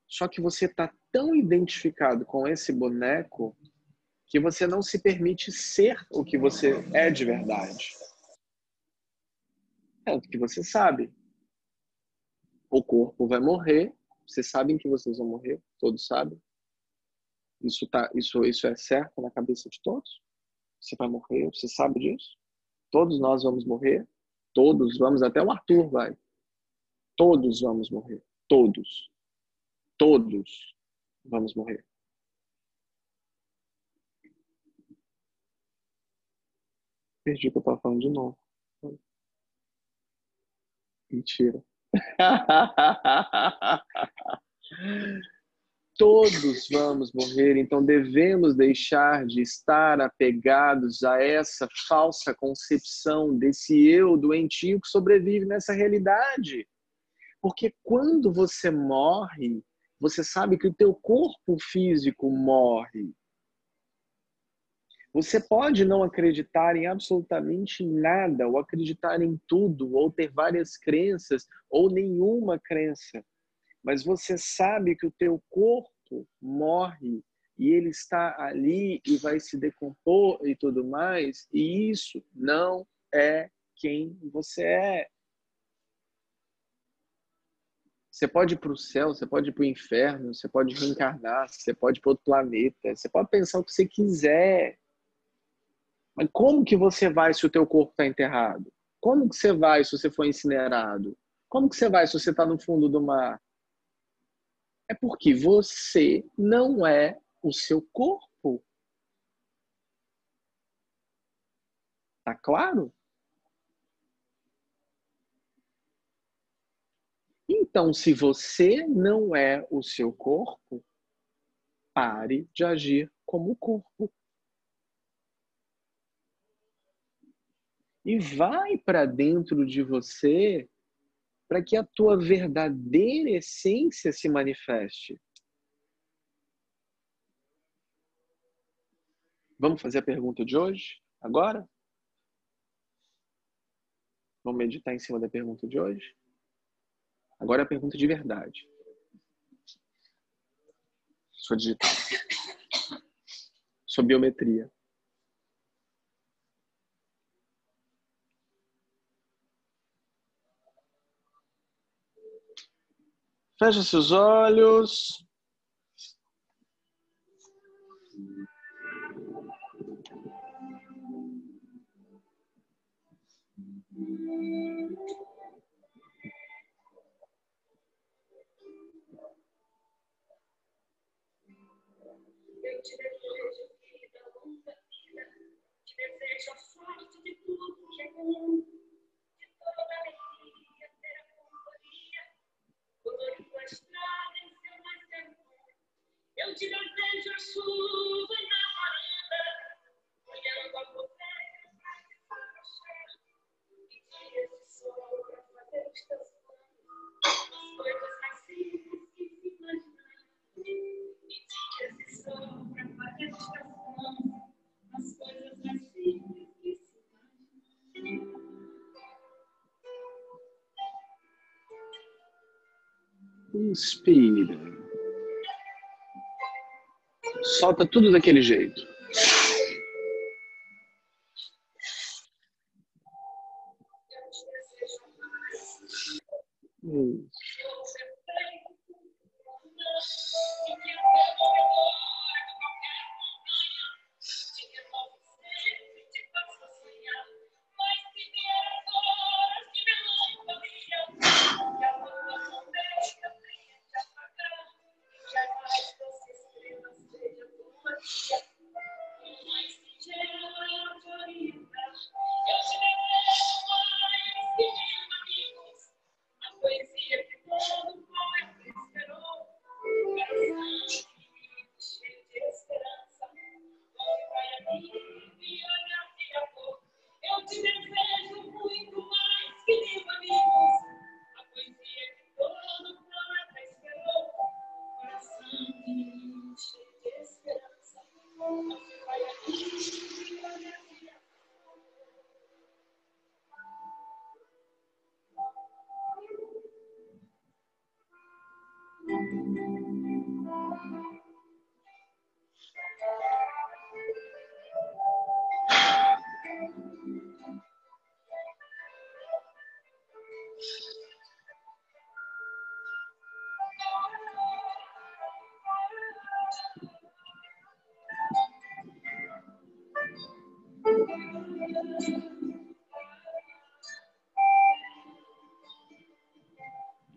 Só que você está tão identificado com esse boneco que você não se permite ser o que você é de verdade. Tanto que você sabe. O corpo vai morrer vocês sabem que vocês vão morrer, todos sabem. Isso tá, isso, isso é certo na cabeça de todos. Você vai morrer, você sabe disso? Todos nós vamos morrer. Todos vamos, até o Arthur vai. Todos vamos morrer. Todos. Todos vamos morrer. Perdi o que eu estava falando de novo. Mentira. Todos vamos morrer, então devemos deixar de estar apegados a essa falsa concepção desse eu doentio que sobrevive nessa realidade. Porque quando você morre, você sabe que o teu corpo físico morre. Você pode não acreditar em absolutamente nada, ou acreditar em tudo, ou ter várias crenças, ou nenhuma crença. mas você sabe que o teu corpo morre e ele está ali e vai se decompor e tudo mais, e isso não é quem você é. Você pode ir para o céu, você pode ir para o inferno, você pode reencarnar, você pode ir para outro planeta, você pode pensar o que você quiser. Mas como que você vai se o teu corpo está enterrado? Como que você vai se você for incinerado? Como que você vai se você está no fundo do mar? É porque você não é o seu corpo. Tá claro? Então, se você não é o seu corpo, pare de agir como corpo. E vai para dentro de você para que a tua verdadeira essência se manifeste. Vamos fazer a pergunta de hoje? Agora? Vamos meditar em cima da pergunta de hoje? Agora é a pergunta de verdade. Sua digital. Sua biometria. Feche seus olhos. Desejo a sorte de tudo que é bom, Eu te desejo a chuva varanda, olhando a para cheia, e dias de sol para fazer as coisas simples que se. E sol para fazer as coisas mais Inspira. Solta tudo daquele jeito. Eu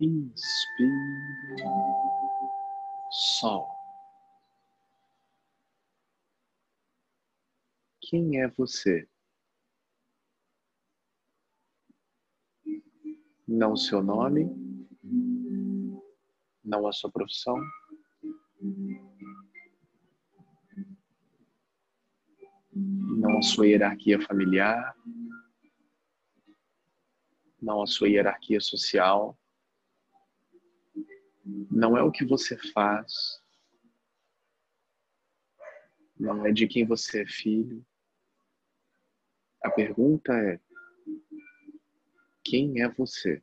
Inspira. Sol. Quem é você? Não seu nome, não a sua profissão, não a sua hierarquia familiar, não a sua hierarquia social, não é o que você faz, não é de quem você é filho. A pergunta é: quem é você?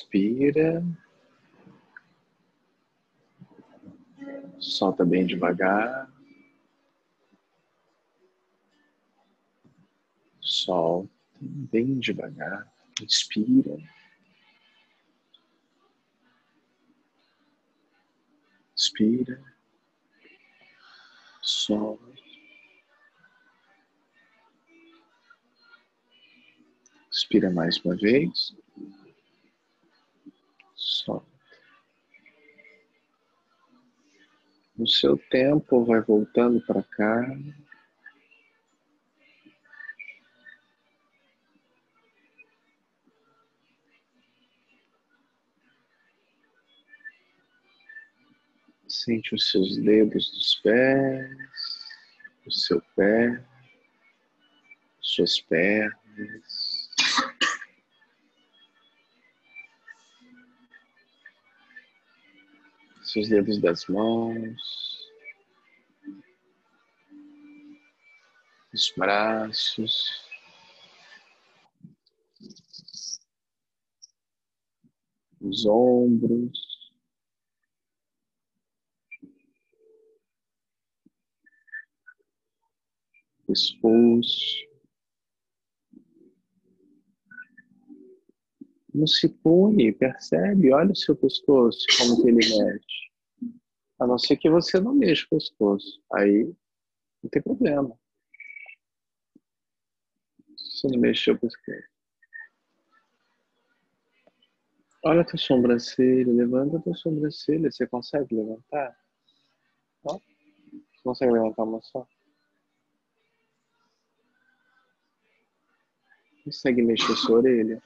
Inspira. Solta bem devagar. Solta bem devagar. Inspira. Inspira. Solta. Inspira mais uma vez. Solta. No seu tempo, vai voltando para cá. Sente os seus dedos dos pés, o seu pé, suas pernas. Seus dedos das mãos, os braços, os ombros. pescoço. Não se pune, percebe? Olha o seu pescoço, como que ele mexe. A não ser que você não mexa o pescoço. Aí não tem problema. Você não mexeu o pescoço. Olha a tua sobrancelha, levanta a tua sobrancelha. Você consegue levantar? Ó. Você consegue levantar uma só? Consegue mexer sua orelha?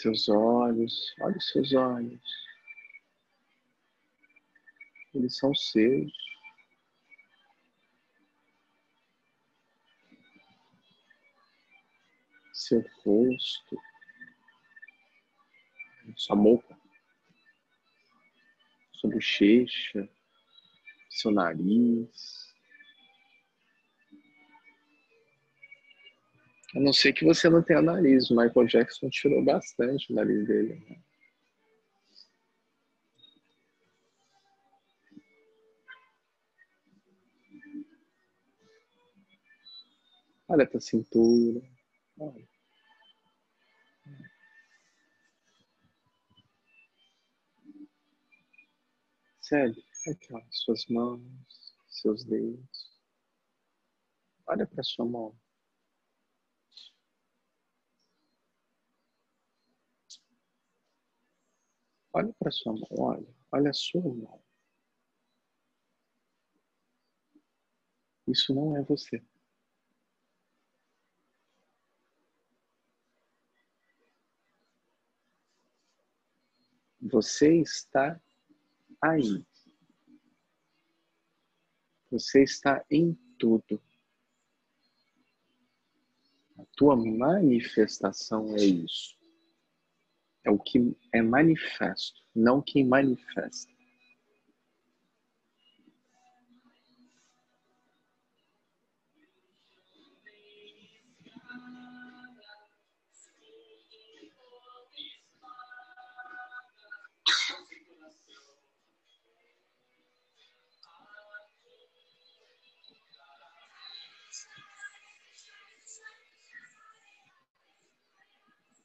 Seus olhos, olha os seus olhos. Eles são seus. Seu rosto, sua boca sua bochecha, seu nariz. A não ser que você não tenha nariz. O Michael Jackson tirou bastante o nariz dele. Né? Olha a tua cintura. Olha. Percebe? Aqui, ó, suas mãos, seus dedos. Olha para sua mão. Olha para sua mão, olha. Olha a sua mão. Isso não é você. Você está aí. Você está em tudo. A tua manifestação é isso. É o que é manifesto, não quem manifesta.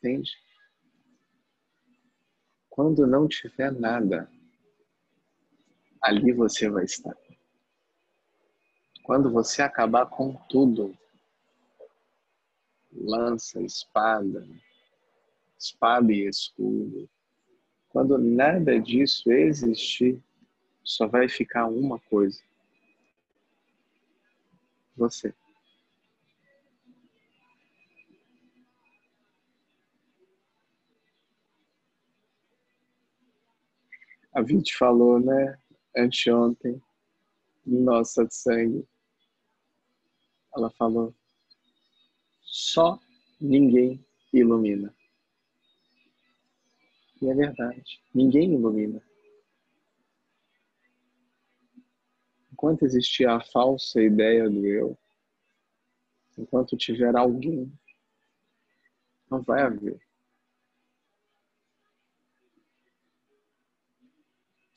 Entende? Quando não tiver nada, ali você vai estar. Quando você acabar com tudo, lança, espada, espada e escudo, quando nada disso existir, só vai ficar uma coisa: você. A Vit falou, né? Anteontem, nossa sangue. Ela falou: só ninguém ilumina. E é verdade, ninguém ilumina. Enquanto existir a falsa ideia do eu, enquanto tiver alguém, não vai haver.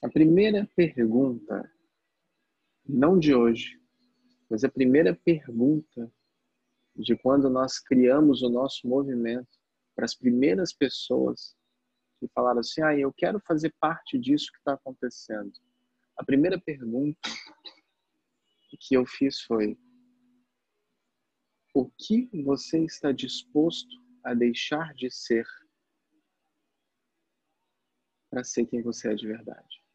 A primeira pergunta, não de hoje, mas a primeira pergunta de quando nós criamos o nosso movimento para as primeiras pessoas que falaram assim: ah, eu quero fazer parte disso que está acontecendo. A primeira pergunta que eu fiz foi: o que você está disposto a deixar de ser para ser quem você é de verdade?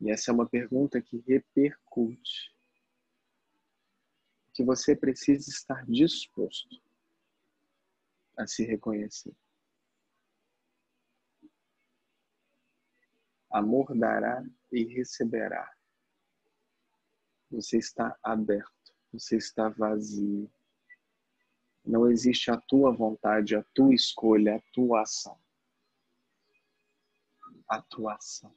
E essa é uma pergunta que repercute. Que você precisa estar disposto a se reconhecer. Amor dará e receberá. Você está aberto, você está vazio. Não existe a tua vontade, a tua escolha, a tua ação. A tua ação.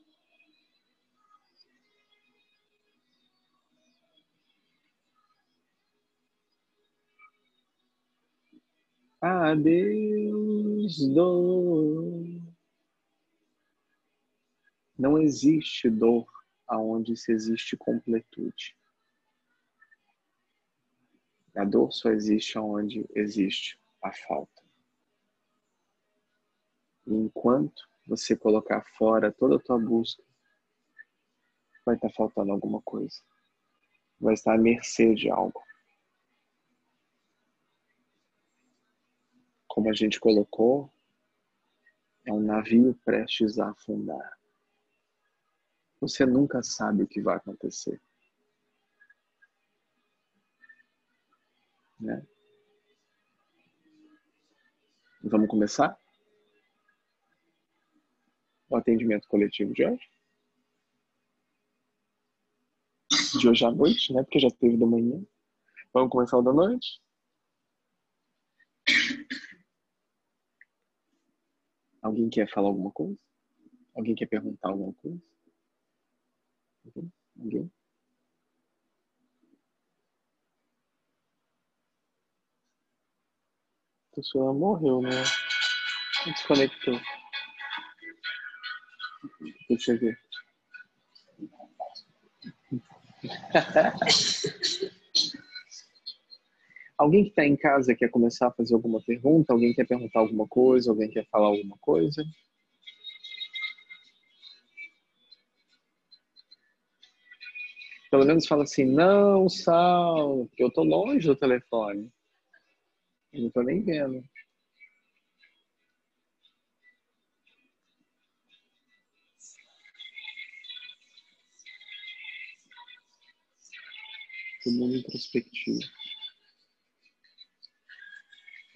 Adeus, dor. Não existe dor aonde se existe completude. A dor só existe onde existe a falta. E enquanto você colocar fora toda a tua busca, vai estar faltando alguma coisa. Vai estar à mercê de algo. A gente colocou, é um navio prestes a afundar. Você nunca sabe o que vai acontecer. Né? Vamos começar? O atendimento coletivo de hoje? De hoje à noite, né? Porque já teve da manhã. Vamos começar o da noite? Alguém quer falar alguma coisa? Alguém quer perguntar alguma coisa? Alguém? Alguém? A pessoa morreu, né? Desconectou. Deixa eu ver. Alguém que está em casa quer começar a fazer alguma pergunta? Alguém quer perguntar alguma coisa? Alguém quer falar alguma coisa? Pelo menos fala assim, não, Sal, eu estou longe do telefone. Eu não estou nem vendo. Todo mundo introspectivo.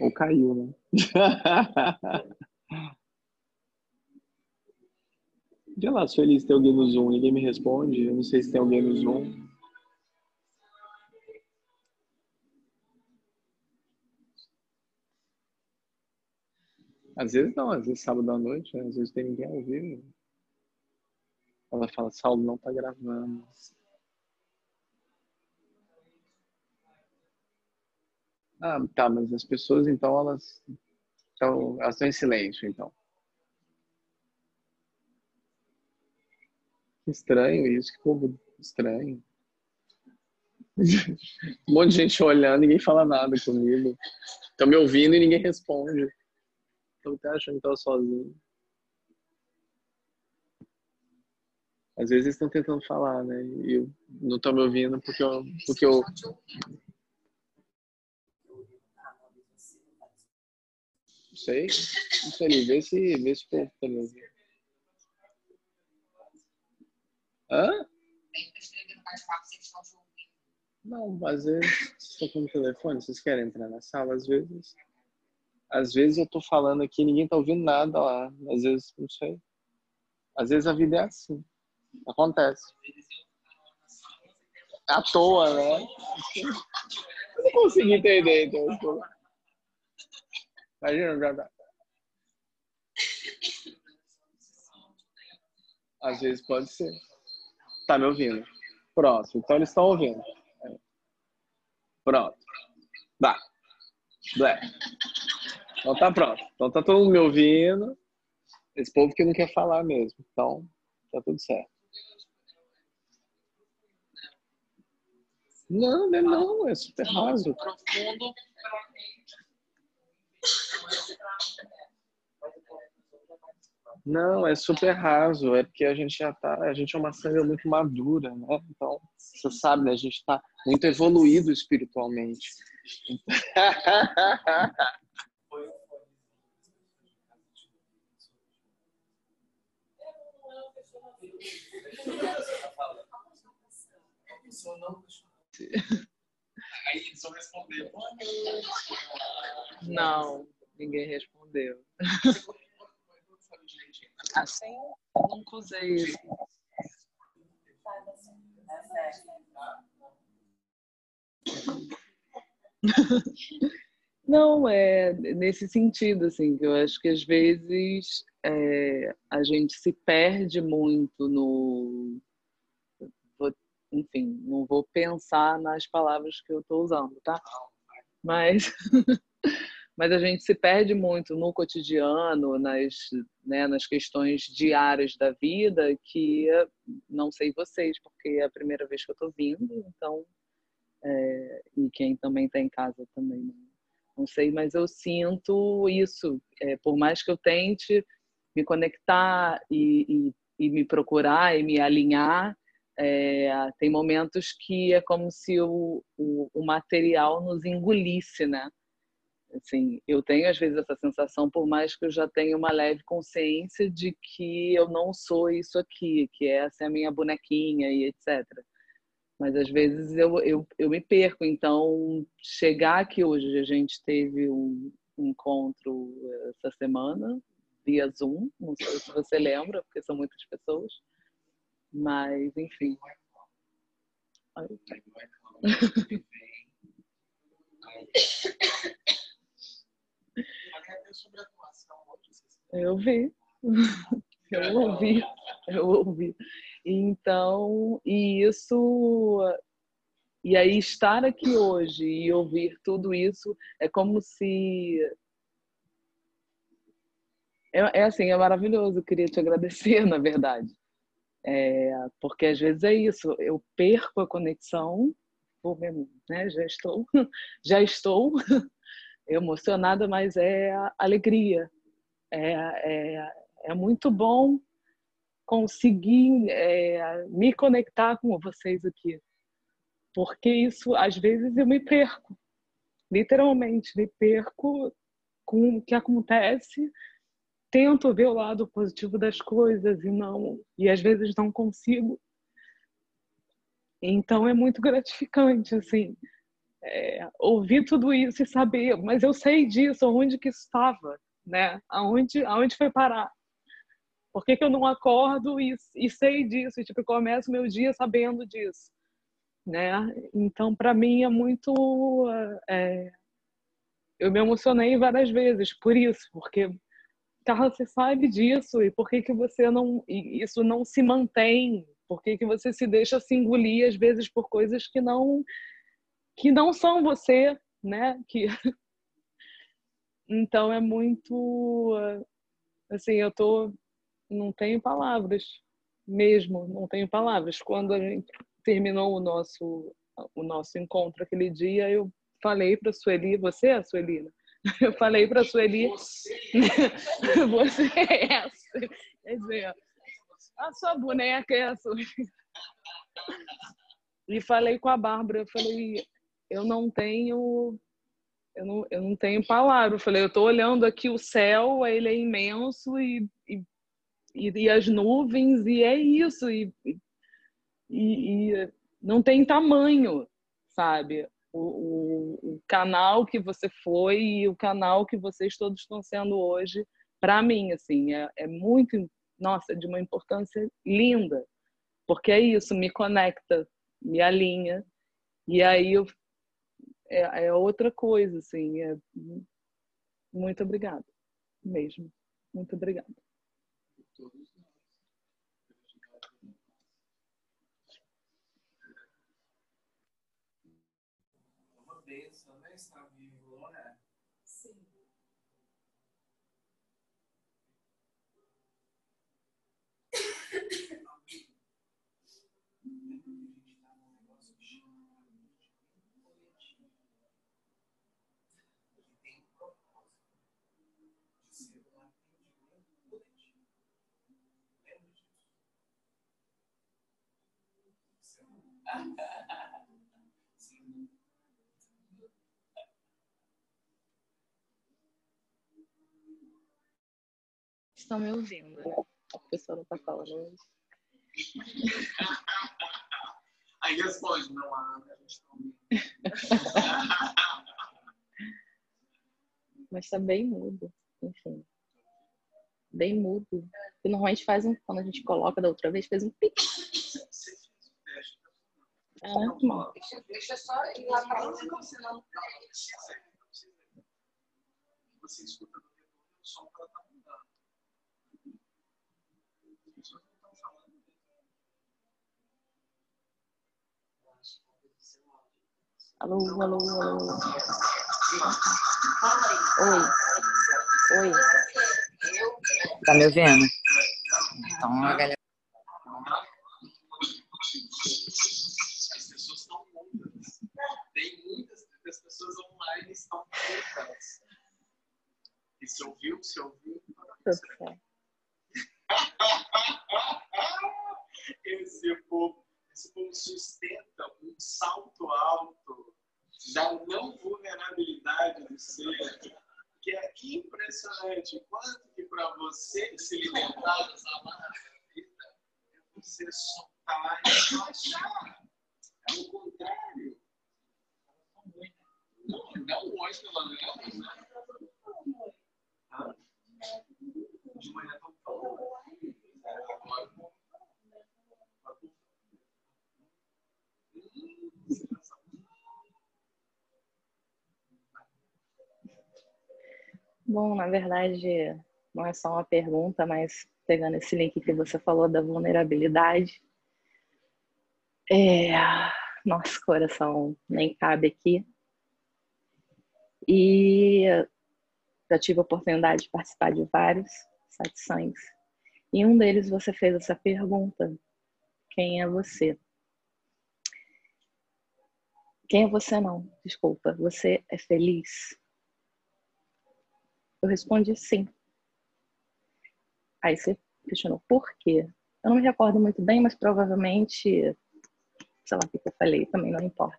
Ou caiu, né? Vê lá, Feliz, tem alguém no Zoom, ninguém me responde. Eu não sei se tem alguém no Zoom. Às vezes não, às vezes sábado à noite, às vezes tem ninguém ao vivo. Ela fala, Saulo não tá gravando. Ah, tá, mas as pessoas então elas estão, elas em silêncio então. Estranho isso, que povo estranho. um monte de gente olhando, ninguém fala nada comigo. Estão me ouvindo e ninguém responde. Estão até achando que eu sozinho. Às vezes estão tentando falar, né? E eu não estão me ouvindo porque eu, porque eu Não sei. Não sei, vê se, vê se o povo ouvindo. Hã? Não, às vezes estou com o telefone, vocês querem entrar na sala, às vezes. Às vezes eu tô falando aqui ninguém tá ouvindo nada lá. Às vezes, não sei. Às vezes a vida é assim. Acontece. À toa, né? Eu não consegui entender, então. Imagina, Às vezes pode ser. Tá me ouvindo? Pronto. Então eles estão ouvindo. Pronto. Dá. Blé. Então tá pronto. Então tá todo mundo me ouvindo. Esse povo que não quer falar mesmo. Então, tá tudo certo. Não, não é não, é super raso. Profundo não, é super raso, é porque a gente já tá, a gente é uma sangue muito madura, né? Então, você sabe, né? A gente está muito evoluído espiritualmente. Aí eles vão responder. Não, ninguém respondeu. Assim, nunca usei isso. Não, é nesse sentido, assim, que eu acho que às vezes é, a gente se perde muito no. enfim, não vou pensar nas palavras que eu estou usando, tá? Mas mas a gente se perde muito no cotidiano, nas, né, nas questões diárias da vida, que não sei vocês, porque é a primeira vez que eu estou vindo, então, é, e quem também está em casa também, não, não, sei, mas eu sinto isso, é, por mais que eu tente me conectar e, e, e me procurar e me alinhar, é, tem momentos que é como se o, o, o material nos engolisse, né? Assim, eu tenho às vezes essa sensação, por mais que eu já tenha uma leve consciência de que eu não sou isso aqui, que essa é a minha bonequinha e etc. Mas às vezes eu, eu, eu me perco. Então, chegar aqui hoje, a gente teve um encontro essa semana, via Zoom, não sei se você lembra, porque são muitas pessoas. Mas, enfim. Eu vi. Eu ouvi. Eu ouvi. Então, e isso. E aí, estar aqui hoje e ouvir tudo isso é como se. É, é assim, é maravilhoso. Eu queria te agradecer, na verdade. É, porque às vezes é isso, eu perco a conexão, né, já estou, já estou emocionada, mas é alegria. É, é, é muito bom conseguir é, me conectar com vocês aqui, porque isso às vezes eu me perco, literalmente me perco com o que acontece, tento ver o lado positivo das coisas e não e às vezes não consigo. Então é muito gratificante, assim, é, ouvir tudo isso e saber, mas eu sei disso, onde que estava, né? Aonde, aonde foi parar? Por que, que eu não acordo e, e sei disso? E, tipo, começo meu dia sabendo disso, né? Então, para mim é muito, é, eu me emocionei várias vezes por isso, porque Carla, você sabe disso e por que que você não isso não se mantém? Por que que você se deixa se engolir às vezes por coisas que não que não são você, né? Que então é muito assim, eu tô não tenho palavras mesmo, não tenho palavras. Quando a gente terminou o nosso o nosso encontro aquele dia, eu falei para a Sueli, você é a Sueli, né? Eu falei para a Sueli. Você, você é essa. Quer dizer, a sua boneca é a Sueli. E falei com a Bárbara, eu falei, eu não tenho. Eu não, eu não tenho palavra. Eu falei, eu estou olhando aqui o céu, ele é imenso e, e, e, as nuvens, e é isso. E, e, e não tem tamanho, sabe? o, o, o canal que você foi e o canal que vocês todos estão sendo hoje, para mim, assim, é, é muito, nossa, de uma importância linda, porque é isso, me conecta, me alinha, e aí eu, é, é outra coisa, assim, é, muito obrigada, mesmo, muito obrigada. está vivo, né? Sim. estão me ouvindo. A pessoa não está falando hoje. Aí responde, não há, a gente Mas está bem mudo, enfim. Bem mudo. Normalmente faz um, quando a gente coloca da outra vez, fez um pique. É normal. Deixa só ir lá para onde você não Você escuta no retorno o som que ela está Alô, alô, alô. Oi. Oi. Tá me ouvindo? Então, a galera. As pessoas estão mudas. Tem muitas as online estão mudas. E se ouviu, se ouviu. Esse povo, esse povo sustenta um salto alto da não vulnerabilidade do ser, que é impressionante. Quanto que para você se libertar dessa vida é você soltar e relaxar. É o contrário. Não, não hoje, pelo menos. Né? De manhã. Bom, na verdade, não é só uma pergunta, mas pegando esse link que você falou da vulnerabilidade, é... nosso coração nem cabe aqui. E já tive a oportunidade de participar de vários satisfangs. E um deles você fez essa pergunta: quem é você? Quem é você não? Desculpa. Você é feliz? Eu respondi sim. Aí você questionou por quê? Eu não me recordo muito bem, mas provavelmente, sei lá o que eu falei, também não importa.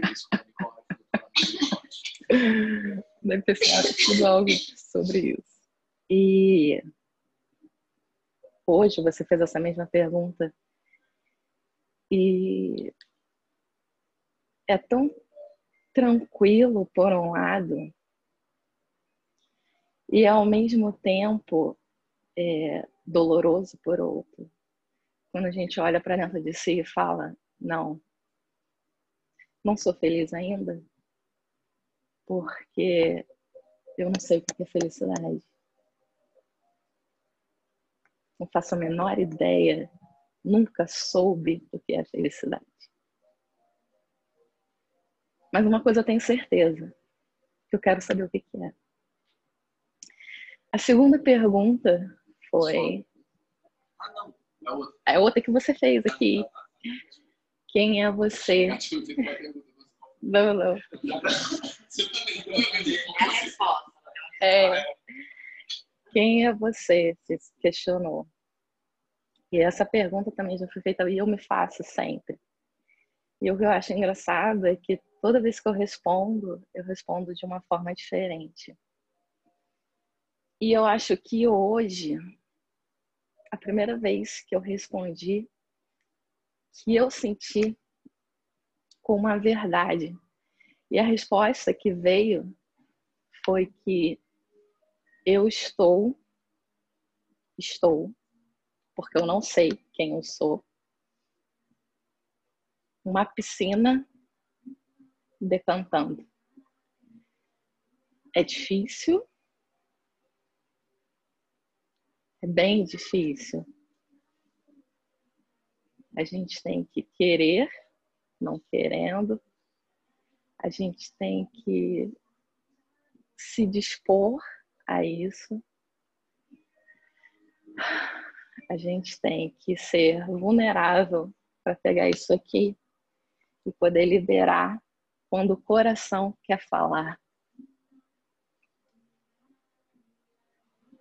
Deve ter sido algo sobre isso. E hoje você fez essa mesma pergunta E é tão tranquilo por um lado e ao mesmo tempo é, doloroso por outro. Quando a gente olha para dentro de si e fala: não, não sou feliz ainda, porque eu não sei o que é felicidade. Não faço a menor ideia, nunca soube o que é felicidade. Mas uma coisa eu tenho certeza, que eu quero saber o que é. A segunda pergunta foi. Ah, não. É outra. É outra que você fez aqui. Quem é você? Não, não. Você também. É a resposta. É. Quem é você? Se questionou. E essa pergunta também já foi feita e eu me faço sempre. E o que eu acho engraçado é que toda vez que eu respondo, eu respondo de uma forma diferente. E eu acho que hoje, a primeira vez que eu respondi, que eu senti com uma verdade. E a resposta que veio foi que eu estou, estou, porque eu não sei quem eu sou, uma piscina decantando. É difícil, é bem difícil. A gente tem que querer, não querendo. A gente tem que se dispor a isso. A gente tem que ser vulnerável para pegar isso aqui e poder liberar quando o coração quer falar.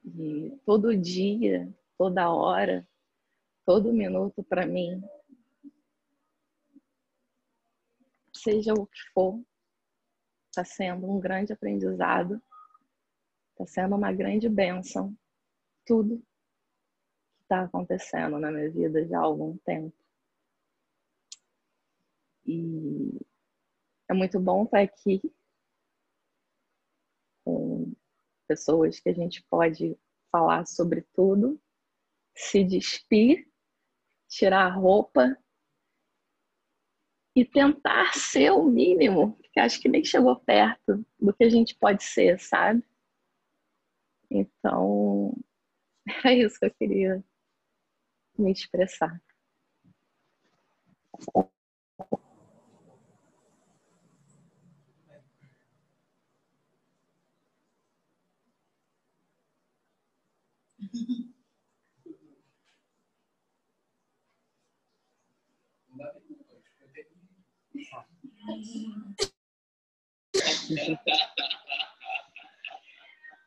E todo dia, toda hora, todo minuto para mim, seja o que for, está sendo um grande aprendizado, está sendo uma grande bênção, tudo que está acontecendo na minha vida já há algum tempo. E é muito bom estar aqui com pessoas que a gente pode falar sobre tudo, se despir, tirar a roupa e tentar ser o mínimo, porque acho que nem chegou perto do que a gente pode ser, sabe? Então, é isso que eu queria me expressar.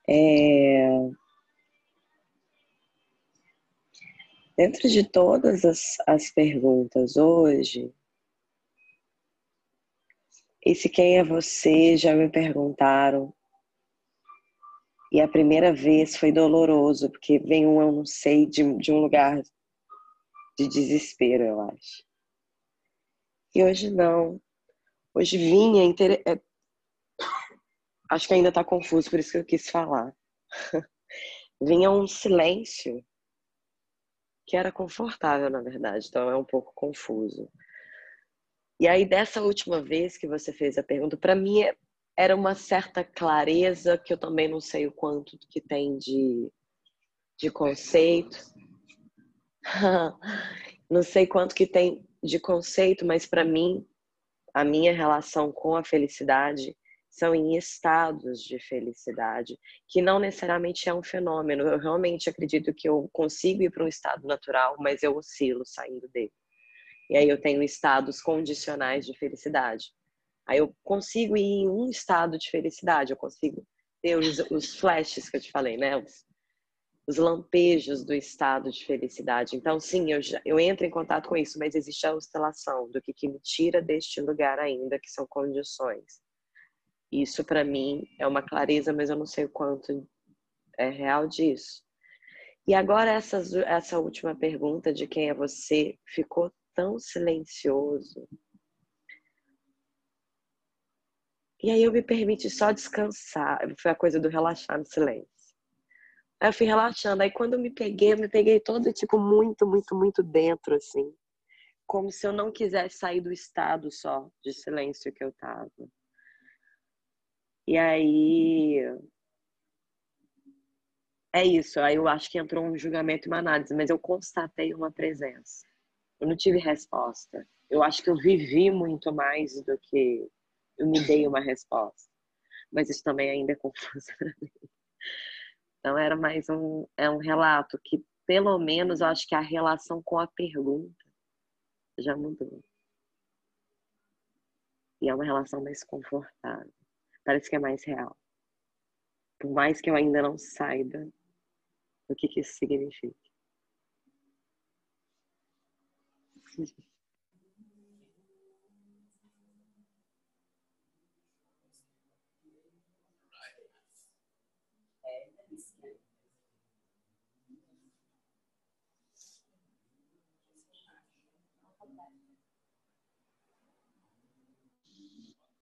É... Dentro de todas as, as perguntas hoje, esse quem é você já me perguntaram. E a primeira vez foi doloroso, porque vem um eu não sei de, de um lugar de desespero, eu acho. E hoje não. Hoje vinha. Inter... É... Acho que ainda está confuso, por isso que eu quis falar. vinha um silêncio que era confortável, na verdade, então é um pouco confuso. E aí, dessa última vez que você fez a pergunta, para mim é, era uma certa clareza que eu também não sei o quanto que tem de, de conceito. não sei quanto que tem de conceito, mas para mim a minha relação com a felicidade são em estados de felicidade, que não necessariamente é um fenômeno. Eu realmente acredito que eu consigo ir para um estado natural, mas eu oscilo saindo dele. E aí eu tenho estados condicionais de felicidade. Aí eu consigo ir em um estado de felicidade, eu consigo ter os, os flashes que eu te falei, né? Os, os lampejos do estado de felicidade. Então, sim, eu, já, eu entro em contato com isso, mas existe a oscilação do que, que me tira deste lugar ainda, que são condições. Isso, para mim, é uma clareza, mas eu não sei o quanto é real disso. E agora, essa, essa última pergunta de quem é você ficou tão silencioso. E aí eu me permiti só descansar. Foi a coisa do relaxar no silêncio. Aí eu fui relaxando. Aí quando eu me peguei, eu me peguei todo, tipo, muito, muito, muito dentro, assim. Como se eu não quisesse sair do estado só de silêncio que eu tava. E aí. É isso. Aí eu acho que entrou um julgamento e uma análise, mas eu constatei uma presença. Eu não tive resposta. Eu acho que eu vivi muito mais do que eu me dei uma resposta. Mas isso também ainda é confuso para mim. Então era mais um, é um relato que, pelo menos, eu acho que a relação com a pergunta já mudou. E é uma relação mais confortável. Parece que é mais real. Por mais que eu ainda não saiba o que, que isso significa.